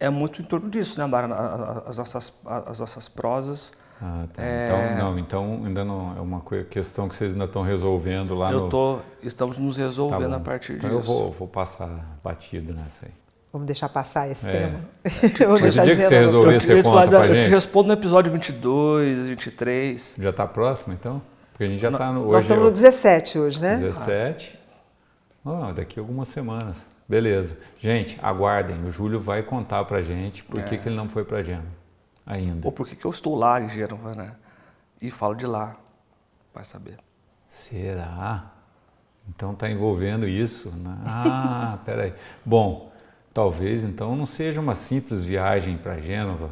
é muito em torno disso, né, Mara? As nossas, as nossas prosas. Ah, tá. É... Então, não, então ainda não é uma questão que vocês ainda estão resolvendo lá Eu no... tô, estamos nos resolvendo tá a partir então disso. Eu vou, vou passar batido nessa aí. Vamos deixar passar esse É. tema. Mas Vamos o deixar dia que você resolver, eu, você conta pra eu te gente? respondo no episódio 22, 23. Já está próximo, então? Porque a gente já está no... Nós Hoje estamos é no o 17 hoje, né? 17. Ah, daqui a algumas semanas. Beleza. Gente, aguardem. O Júlio vai contar pra gente por que, É. que ele não foi pra Gênova ainda. Ou por que que eu estou lá em Gênova, né? E falo de lá. Vai saber. Será? Então está envolvendo isso? né? Ah, peraí. Bom, talvez então não seja uma simples viagem para Gênova.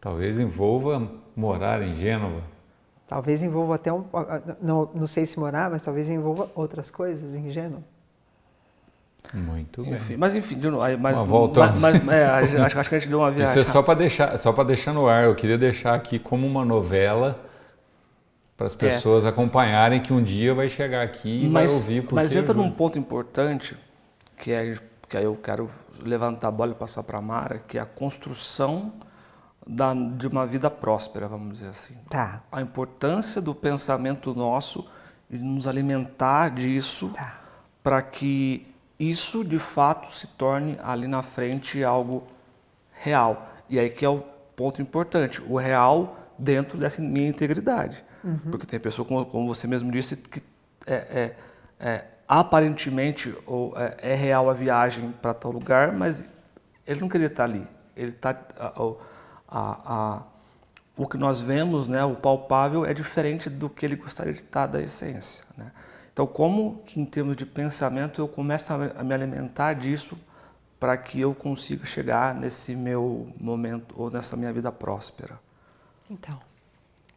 Talvez envolva morar em Gênova. Talvez envolva até um. Não, não sei se morar, mas talvez envolva outras coisas em Gênova. Muito bem. Enfim, mas enfim, de novo, mas, Mas voltando. mas, mas, é, acho, acho que a gente deu uma viagem. Isso é só para deixar, só para deixar no ar. Eu queria deixar aqui como uma novela para as pessoas acompanharem que um dia vai chegar aqui e mas, vai ouvir porque mas entra num ponto importante que é que aí eu quero levantar a bola e passar para a Mara, que é a construção da, de uma vida próspera, vamos dizer assim. Tá, A importância do pensamento nosso e de nos alimentar disso tá. para que isso de fato se torne ali na frente algo real. E aí que é o ponto importante, o real dentro dessa minha integridade. Porque tem pessoa, como, como você mesmo disse, que é, é- é, aparentemente ou é, é real a viagem para tal lugar, mas ele não queria estar ali. Ele tá, a- a- a- o que nós vemos, né, o palpável, é diferente do que ele gostaria de estar da essência. Né? Então, como que em termos de pensamento eu começo a me- a me alimentar disso para que eu consiga chegar nesse meu momento ou nessa minha vida próspera? Então.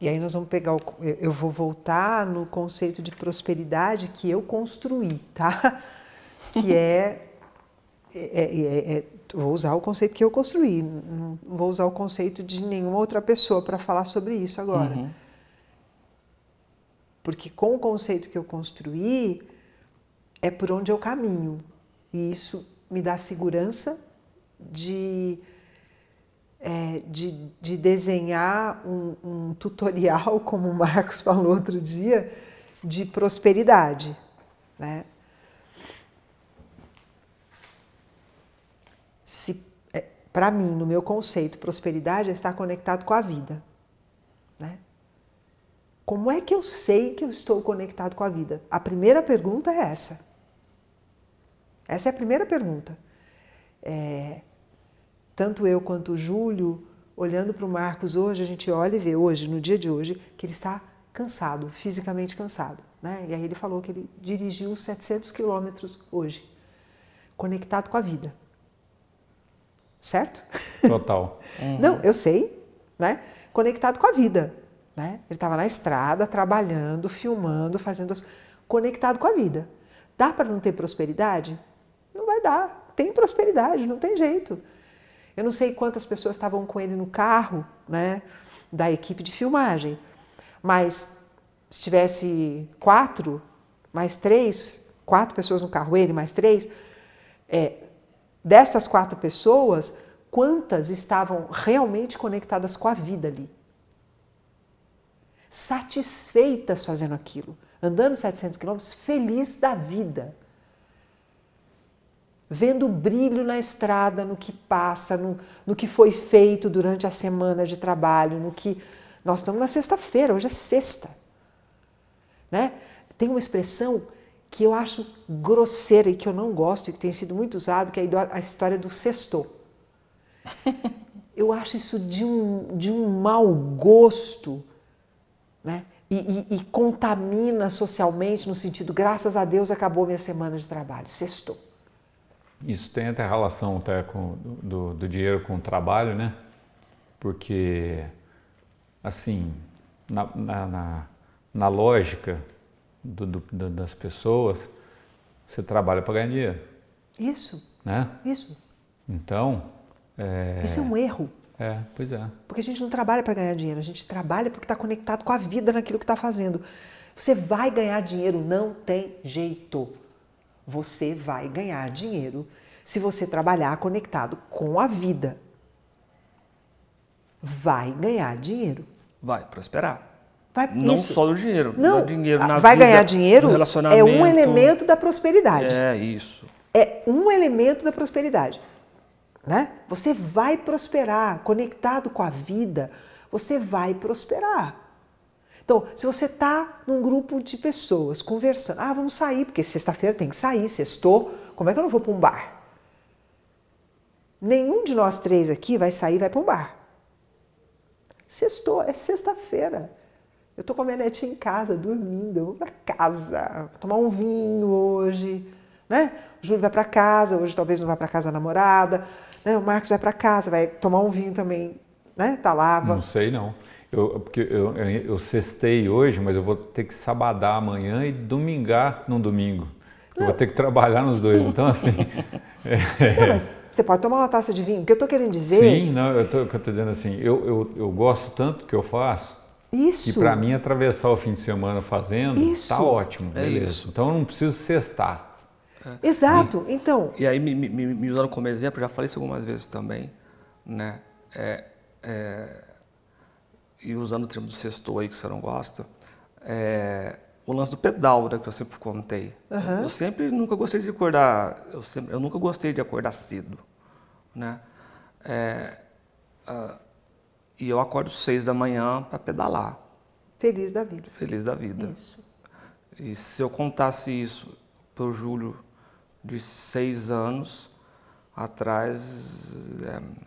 E aí nós vamos pegar o. Eu vou voltar no conceito de prosperidade que eu construí, tá? Que é. é- é- é- vou usar o conceito que eu construí, não não vou usar o conceito de nenhuma outra pessoa para falar sobre isso agora. Uhum. Porque com o conceito que eu construí, é por onde eu caminho. E isso me dá segurança de, é, de, de desenhar um, um tutorial, como o Marcos falou outro dia, de prosperidade. Né? Se, Para mim, no meu conceito, prosperidade é estar conectado com a vida. Né? Como é que eu sei que eu estou conectado com a vida? A primeira pergunta é essa. Essa é a primeira pergunta. É, tanto eu quanto o Júlio, olhando para o Marcos hoje, a gente olha e vê hoje, no dia de hoje, que ele está cansado, fisicamente cansado. Né? E aí ele falou que ele dirigiu 700 quilômetros hoje, conectado com a vida. Certo? Total. Não, eu sei, né? Conectado com a vida, né? Ele estava na estrada, trabalhando, filmando, fazendo as... conectado com a vida. Dá para não ter prosperidade? Não vai dar. Tem prosperidade, não tem jeito. Eu não sei quantas pessoas estavam com ele no carro, né? Da equipe de filmagem, mas se tivesse quatro, mais três, quatro pessoas no carro, ele mais três, é, dessas quatro pessoas, quantas estavam realmente conectadas com a vida ali? Satisfeitas fazendo aquilo, andando 700 quilômetros, feliz da vida. Vendo o brilho na estrada, no que passa, no, no que foi feito durante a semana de trabalho, no que. Nós estamos na sexta-feira, hoje é sexta. Né? Tem uma expressão que eu acho grosseira e que eu não gosto e que tem sido muito usado, que é a história do sexto. Eu acho isso de um, de um mau gosto, né? E, e, e, contamina socialmente no sentido, graças a Deus acabou minha semana de trabalho, sextou. Isso tem até relação até com, do, do dinheiro com o trabalho, né? Porque, assim, na, na, na, na lógica do, do, das pessoas, você trabalha para ganhar dinheiro. Isso. Né? Isso. Então. É... Isso é um erro. É, pois é. Porque a gente não trabalha para ganhar dinheiro, a gente trabalha porque está conectado com a vida naquilo que está fazendo. Você vai ganhar dinheiro, não tem jeito. Você vai ganhar dinheiro se você trabalhar conectado com a vida. Vai ganhar dinheiro. Vai prosperar. Vai, não isso. só do dinheiro. Não, do dinheiro na vai vida, ganhar dinheiro é um elemento da prosperidade. É isso. É um elemento da prosperidade. Né? Você vai prosperar, conectado com a vida, você vai prosperar. Então, se você está num grupo de pessoas conversando, ah, vamos sair, porque sexta-feira tem que sair, sextou, como é que eu não vou para um bar? Nenhum de nós três aqui vai sair e vai para um bar. Sextou, é sexta-feira. Eu estou com a minha netinha em casa, dormindo, eu vou para casa, vou tomar um vinho hoje, né? O Júlio vai para casa, hoje talvez não vá para casa da namorada, né? O Marcos vai para casa, vai tomar um vinho também, né? Tá lá. Não sei não. Eu, porque eu, eu, eu cestei hoje, mas eu vou ter que sabadar amanhã e domingar no domingo. Eu vou ter que trabalhar nos dois. Então, assim. é... Não, mas você pode tomar uma taça de vinho. O que eu estou querendo dizer. Sim, não, eu estou dizendo assim. Eu, eu, eu gosto tanto que eu faço. Isso. E para mim, atravessar o fim de semana fazendo, isso. tá ótimo, É beleza. isso. Então eu não preciso cestar. Exato. Então. E aí, me, me, me usando como exemplo, já falei isso algumas vezes também, né? É, é, e usando o termo do sextou aí que você não gosta, é, o lance do pedal, né, que eu sempre contei. Aham. Eu sempre nunca gostei de acordar, eu, sempre, eu nunca gostei de acordar cedo, né? É, ah, e eu acordo seis da manhã para pedalar, Feliz da vida. feliz da vida. Isso. E se eu contasse isso para o Júlio de seis anos atrás,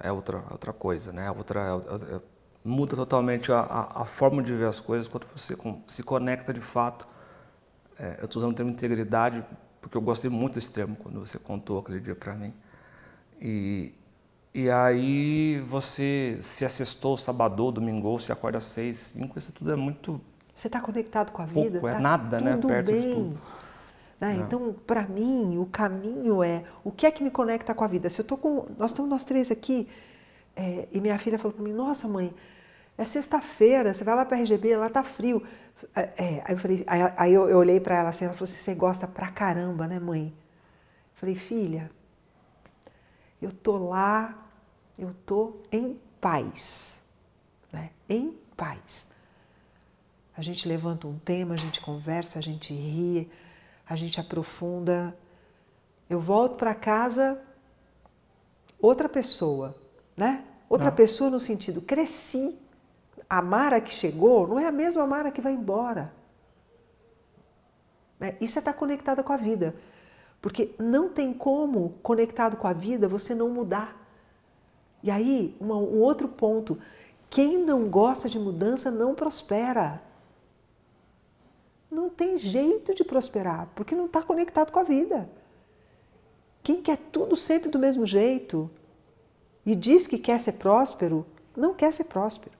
é, é outra, é outra coisa, né? Outra, é- é- muda totalmente a, a, a forma de ver as coisas quando você com- se conecta de fato. É, eu estou usando o termo integridade porque eu gostei muito desse termo quando você contou aquele dia para mim. E, e aí você se assestou, sabadou, domingou, se acorda às seis, cinco, isso tudo é muito Você está conectado com a Pouco, vida? é tá nada, né, tudo perto de bem. tudo. Né? Então, para mim, o caminho é o que é que me conecta com a vida. Se eu tô com, nós estamos nós três aqui é, e minha filha falou para mim: Nossa, mãe, é sexta-feira, você vai lá para a RGB, lá tá frio. É, é, aí eu falei, aí, aí eu, eu olhei para ela assim, ela falou assim: Você gosta pra caramba, né, mãe? Eu falei, filha, eu tô lá, eu tô em paz, né? Em paz. A gente levanta um tema, a gente conversa, a gente ri, a gente aprofunda. Eu volto para casa outra pessoa, né? Outra Ah. pessoa no sentido, cresci. A Mara que chegou não é a mesma Mara que vai embora. Né? Isso é estar conectada com a vida. Porque não tem como, conectado com a vida, você não mudar. E aí, uma- um outro ponto: quem não gosta de mudança não prospera. Não tem jeito de prosperar, porque não está conectado com a vida. Quem quer tudo sempre do mesmo jeito e diz que quer ser próspero, não quer ser próspero,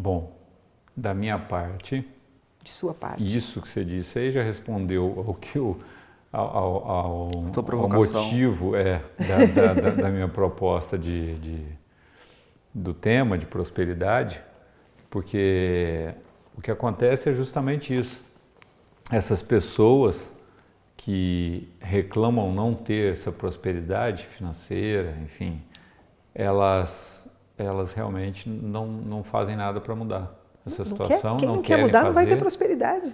Bom, da minha parte, de sua parte. isso que você disse aí já respondeu ao que eu, ao, ao, ao- motivo é, da, da- da- da minha proposta de, de- do tema de prosperidade, porque o que acontece é justamente isso. Essas pessoas que reclamam não ter essa prosperidade financeira, enfim, elas, elas realmente não, não fazem nada para mudar essa Não quer- situação. quem não, quer querem mudar não vai ter fazer prosperidade.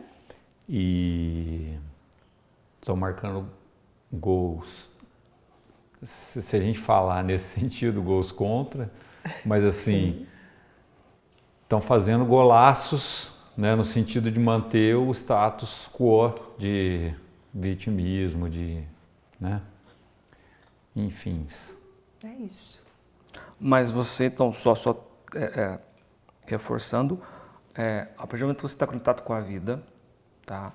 e estão marcando gols. Se, se a gente falar nesse sentido, gols contra, mas assim, estão fazendo golaços né, no sentido de manter o status quo de vitimismo, de. Né, enfim. É isso. Mas você, então, só, só é, é, reforçando, é, a partir do momento que você está em contato com a vida, tá?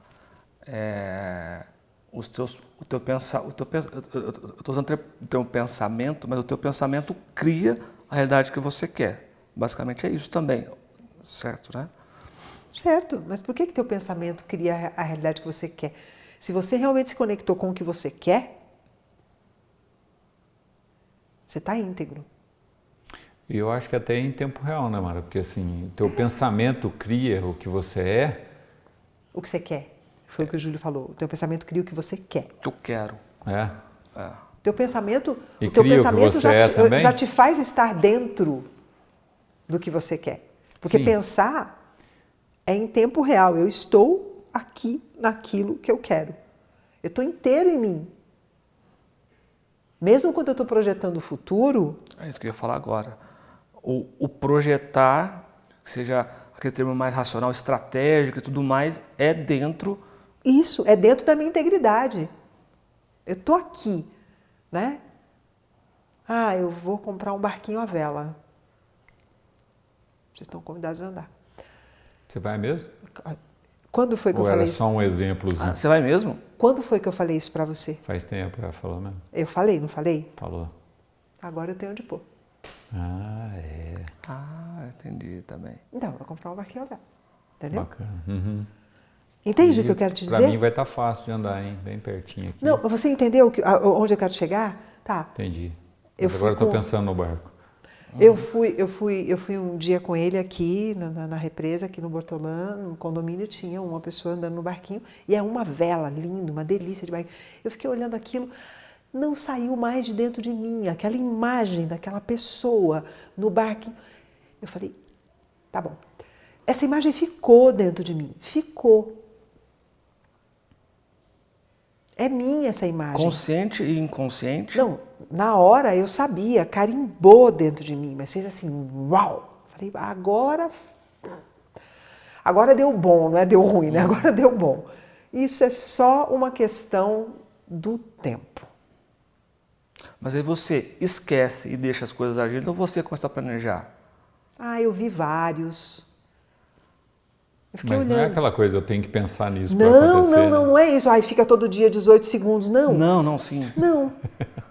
É, os teus, o teu pensa, o teu, eu estou usando o teu pensamento, mas o teu pensamento cria a realidade que você quer. Basicamente é isso também, certo, né? Certo, mas por que que teu pensamento cria a realidade que você quer? Se você realmente se conectou com o que você quer, você está íntegro. E eu acho que até em tempo real, né, Mara? Porque assim, o teu pensamento cria o que você é. O que você quer. Foi o que o Júlio falou. O teu pensamento cria o que você quer. O que eu quero. É. É. Teu pensamento, E o teu cria o que pensamento você já, é te, também? já te faz estar dentro do que você quer. Porque Sim. pensar é em tempo real. Eu estou aqui naquilo que eu quero. Eu estou inteiro em mim. Mesmo quando eu estou projetando o futuro, É isso que eu ia falar agora. O, o projetar, que seja aquele termo mais racional, estratégico e tudo mais, é dentro. isso é dentro da minha integridade. Eu estou aqui, né? Ah, eu vou comprar um barquinho à vela. Vocês estão convidados a andar. Você vai mesmo? Quando foi que Ou eu era falei isso? só um exemplozinho? Ah, você vai mesmo? Quando foi que eu falei isso para você? Faz tempo, ela falou mesmo. Eu falei, não falei? Falou. Agora eu tenho onde pôr. Ah, é. Ah, entendi também. Então, vou comprar um barquinho vela. Entendeu? Bacana. Uhum. Entende o E que eu quero te Pra dizer? mim vai estar fácil de andar, hein? Bem pertinho aqui. Não, você entendeu o que- a- onde eu quero chegar? Tá. Entendi. Eu Mas agora eu tô com- pensando no barco. Eu fui, eu fui, eu fui um dia com ele aqui na, na- na represa, aqui no Bortolã, no condomínio tinha uma pessoa andando no barquinho e é uma vela linda, uma delícia de barquinho. Eu fiquei olhando aquilo, não saiu mais de dentro de mim, aquela imagem daquela pessoa no barquinho. Eu falei, tá bom. Essa imagem ficou dentro de mim, ficou. É minha essa imagem. Consciente e inconsciente. Não, na hora eu sabia, carimbou dentro de mim, mas fez assim, uau! Falei, agora. Agora deu bom, não é deu ruim, né? Agora deu bom. Isso é só uma questão do tempo. Mas aí você esquece e deixa as coisas agirem, então você começa a planejar. Ah, eu vi vários. Eu Mas não é olhando. aquela coisa, eu tenho que pensar nisso para Não, acontecer. não, né? não, não é isso. Ai, fica todo dia 18 segundos. Não, Não, não, sim. não.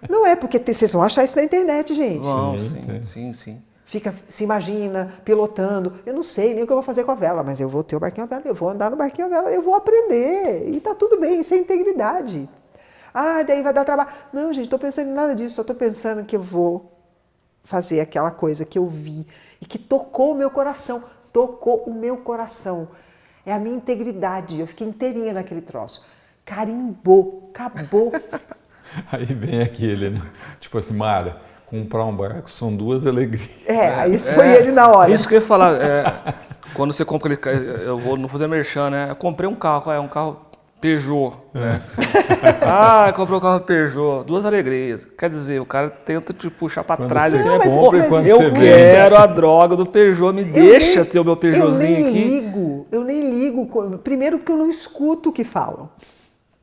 Não é, porque te- vocês vão achar isso na internet, gente. Não, Sim, sim, sim, sim. fica, se imagina pilotando. Eu não sei nem o que eu vou fazer com a vela, mas eu vou ter o barquinho à vela, eu vou andar no barquinho à vela, eu vou aprender. E tá tudo bem, isso é integridade. Ah, daí vai dar trabalho. Não, gente, estou pensando em nada disso, só estou pensando que eu vou fazer aquela coisa que eu vi e que tocou o meu coração. Tocou o meu coração. É a minha integridade. Eu fiquei inteirinha naquele troço. Carimbou, acabou. Aí vem aquele, né? Tipo assim, Mara, comprar um barco são duas alegrias. É, isso foi ele na hora. Isso que eu ia falar. é, quando você compra aquele. Eu vou não fazer merchan, né? Eu comprei um carro, qual é? Um carro Peugeot. Né? Assim. ah, comprei um carro Peugeot. Duas alegrias. Quer dizer, o cara tenta te puxar pra Quando trás você assim, Não, mas- compra quando eu você vende. quero a droga do Peugeot, me deixa nem- ter o meu Eu Peugeotzinho nem aqui. ligo, eu nem ligo. Primeiro porque eu não escuto o que falam.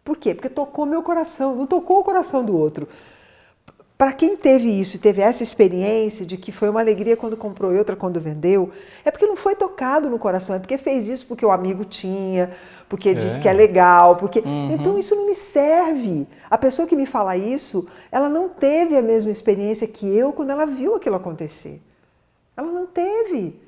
Por quê? Porque tocou meu coração, não tocou o coração do outro. Para quem teve isso teve essa experiência de que foi uma alegria quando comprou e outra quando vendeu, é porque não foi tocado no coração, é porque fez isso porque o amigo tinha, porque disse que é legal, porque então isso não me serve. A pessoa que me fala isso, ela não teve a mesma experiência que eu quando ela viu aquilo acontecer. Ela não teve.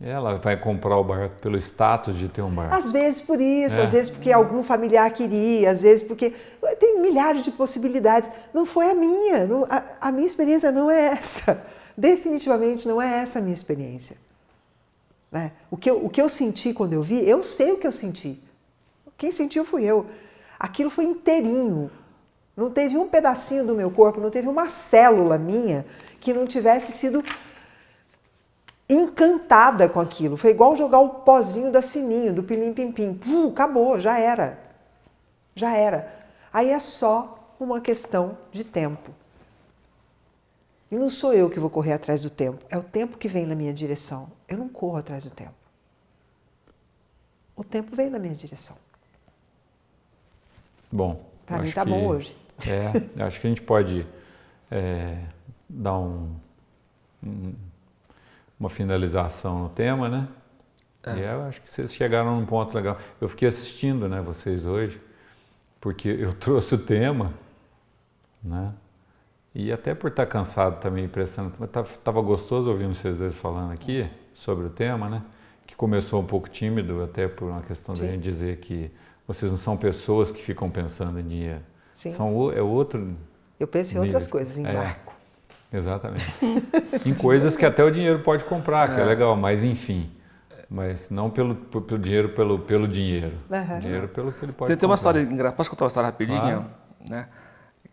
Ela vai comprar o barco pelo status de ter um barco. Às vezes por isso, É. às vezes porque algum familiar queria, às vezes porque. Tem milhares de possibilidades. Não foi a minha. não- a, a minha experiência não é essa. Definitivamente não é essa a minha experiência. Né? O, que eu, o que eu senti quando eu vi, eu sei o que eu senti. Quem sentiu fui eu. Aquilo foi inteirinho. Não teve um pedacinho do meu corpo, não teve uma célula minha que não tivesse sido encantada com aquilo. Foi igual jogar o pozinho da sininho, do pilim-pim-pim. Acabou, já era. Já era. Aí é só uma questão de tempo. E não sou eu que vou correr atrás do tempo, é o tempo que vem na minha direção. Eu não corro atrás do tempo. O tempo vem na minha direção. Bom. Pra eu mim tá que- bom hoje. É, acho que a gente pode é, dar um, um- uma finalização no tema, né? E eu acho que vocês chegaram num ponto legal. Eu fiquei assistindo, né, vocês hoje, porque eu trouxe o tema, né? E até por estar cansado também prestando, mas tava, tava gostoso ouvindo vocês dois falando aqui sobre o tema, né? Que começou um pouco tímido, até por uma questão da Sim. gente dizer que vocês não são pessoas que ficam pensando em dinheiro. Sim. São, é outro Eu penso em outras nível. coisas, em É. barco. Exatamente. em coisas que até o dinheiro pode comprar, que é, é legal, mas enfim. Mas não pelo, pelo dinheiro, pelo, pelo dinheiro. Uhum. Dinheiro pelo que ele pode Tem, tem uma história engraçada. Posso contar uma história rapidinho? Né?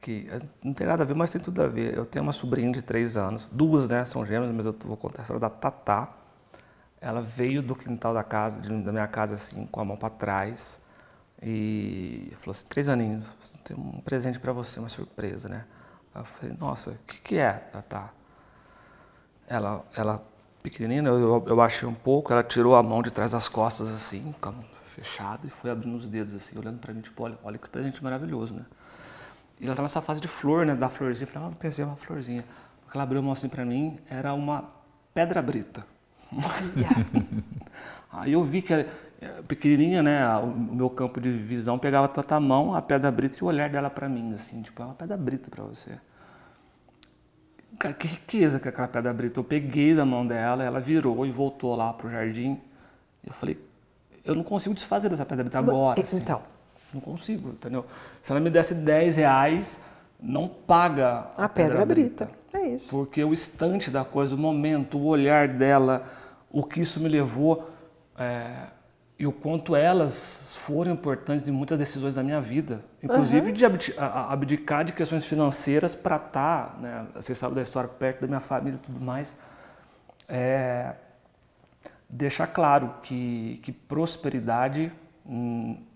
Que eh, não tem nada a ver, mas tem tudo a ver. Eu tenho uma sobrinha de três anos. Duas, né? São gêmeas, mas eu vou contar a história da Tatá. Ela veio do quintal da casa, da minha casa, assim, com a mão para trás. E falou assim, três aninhos, tem um presente para você, uma surpresa, né? Eu falei, nossa, o que, que é, Tatá? Ela, ela pequenininha, eu, eu achei um pouco, ela tirou a mão de trás das costas, assim, com a mão fechada, e foi abrindo os dedos, assim, olhando para mim, tipo, olha, olha que presente maravilhoso, né? E ela tá nessa fase de flor, né, da florzinha. Eu falei, ah, pensei, uma florzinha. O que ela abriu a mão assim para mim era uma pedra brita. Aí eu vi que é, pequenininha, né, o meu campo de visão pegava tanta mão, a pedra brita e o olhar dela para mim, assim, tipo, é uma pedra brita para você. Cara, que riqueza que aquela pedra brita. Eu peguei da mão dela, ela virou e voltou lá pro jardim. Eu falei, eu não consigo desfazer dessa pedra brita agora. Assim. Então. Não consigo, entendeu? Se ela me desse 10 reais, não paga a, a pedra, pedra brita. brita. É isso. Porque o instante da coisa, o momento, o olhar dela, o que isso me levou é, e o quanto elas foram importantes em muitas decisões da minha vida, inclusive uhum. de abdicar de questões financeiras para estar, tá, né, vocês sabem da história, perto da minha família e tudo mais, é, deixar claro que, que prosperidade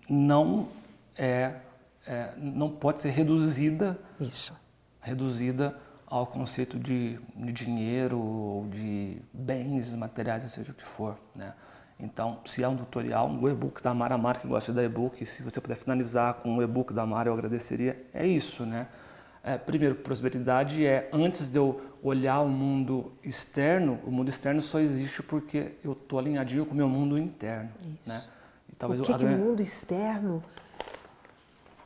não é, é, não pode ser reduzida, Isso. reduzida ao conceito de, de dinheiro ou de bens materiais, seja o que for, né? Então, se é um tutorial, um e-book da Mara, Mara que gosta da e-book, se você puder finalizar com um e-book da Mara, eu agradeceria. É isso, né? É, primeiro, prosperidade é, antes de eu olhar o mundo externo, o mundo externo só existe porque eu estou alinhadinho com o meu mundo interno, isso. né? E talvez o que, eu... que o mundo externo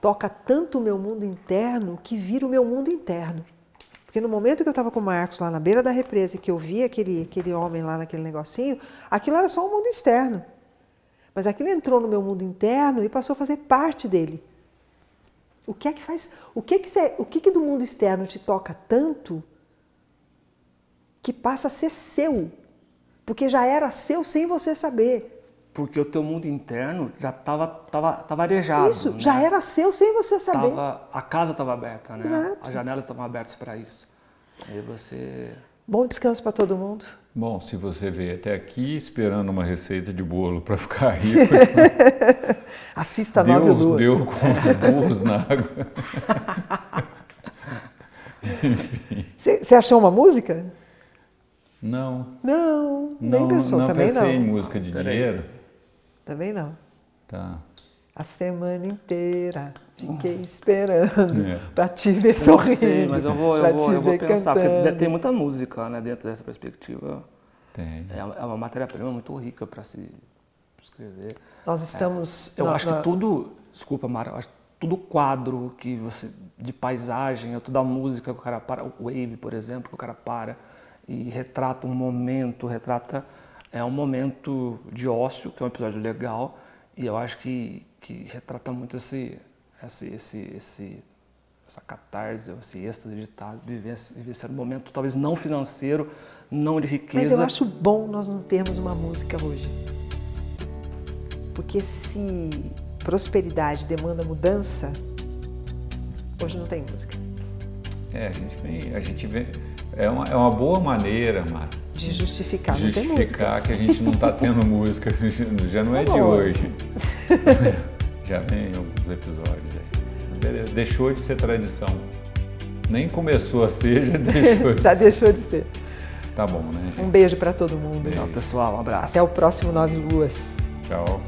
toca tanto o meu mundo interno que vira o meu mundo interno? Porque no momento que eu estava com o Marcos lá na beira da represa e que eu vi aquele, aquele homem lá naquele negocinho, aquilo era só um mundo externo. Mas aquilo entrou no meu mundo interno e passou a fazer parte dele. O que é que faz? O que que, você, o que, que do mundo externo te toca tanto que passa a ser seu? Porque já era seu sem você saber. Porque o teu mundo interno já estava tava, tava arejado. Isso, né? já era seu sem você saber. Tava, a casa estava aberta, né? Exato. As janelas estavam abertas para isso. Aí você. Bom descanso para todo mundo. Bom, se você veio até aqui esperando uma receita de bolo para ficar rico, assista a Nove Luas. Deu com os burros na água. Você achou uma música? Não. Não, nem não, pensou, não também não. em música de dinheiro. Também não. Tá. A semana inteira fiquei esperando é. para te ver sorrindo. Sei, mas eu vou, eu vou, eu vou pensar, cantando. porque tem muita música né, dentro dessa perspectiva. Tem. É, é uma matéria-prima muito rica para se escrever. Nós estamos. É, eu na, acho que tudo, desculpa, Mara, eu acho que tudo quadro que você de paisagem, toda a música que o cara para, o wave, por exemplo, que o cara para e retrata um momento, retrata é um momento de ócio, que é um episódio legal, e eu acho que, que retrata muito esse, esse, esse, esse essa catarse, esse êxtase de estar vivenciando um momento talvez não financeiro, não de riqueza. Mas eu acho bom nós não termos uma música hoje. Porque se prosperidade demanda mudança, hoje não tem música. É, a gente vem, a gente vem, é uma, é uma boa maneira, Mara, de justificar, não tem música. Justificar que a gente não está tendo música, já não é tá de hoje. já vem alguns episódios aí. Beleza. Deixou de ser tradição. Nem começou a ser, já deixou de Já ser. deixou de ser. Tá bom, né? Gente? Um beijo para todo mundo. Beijo. Tchau, pessoal. Um abraço. Até o próximo Nove Luas. Tchau.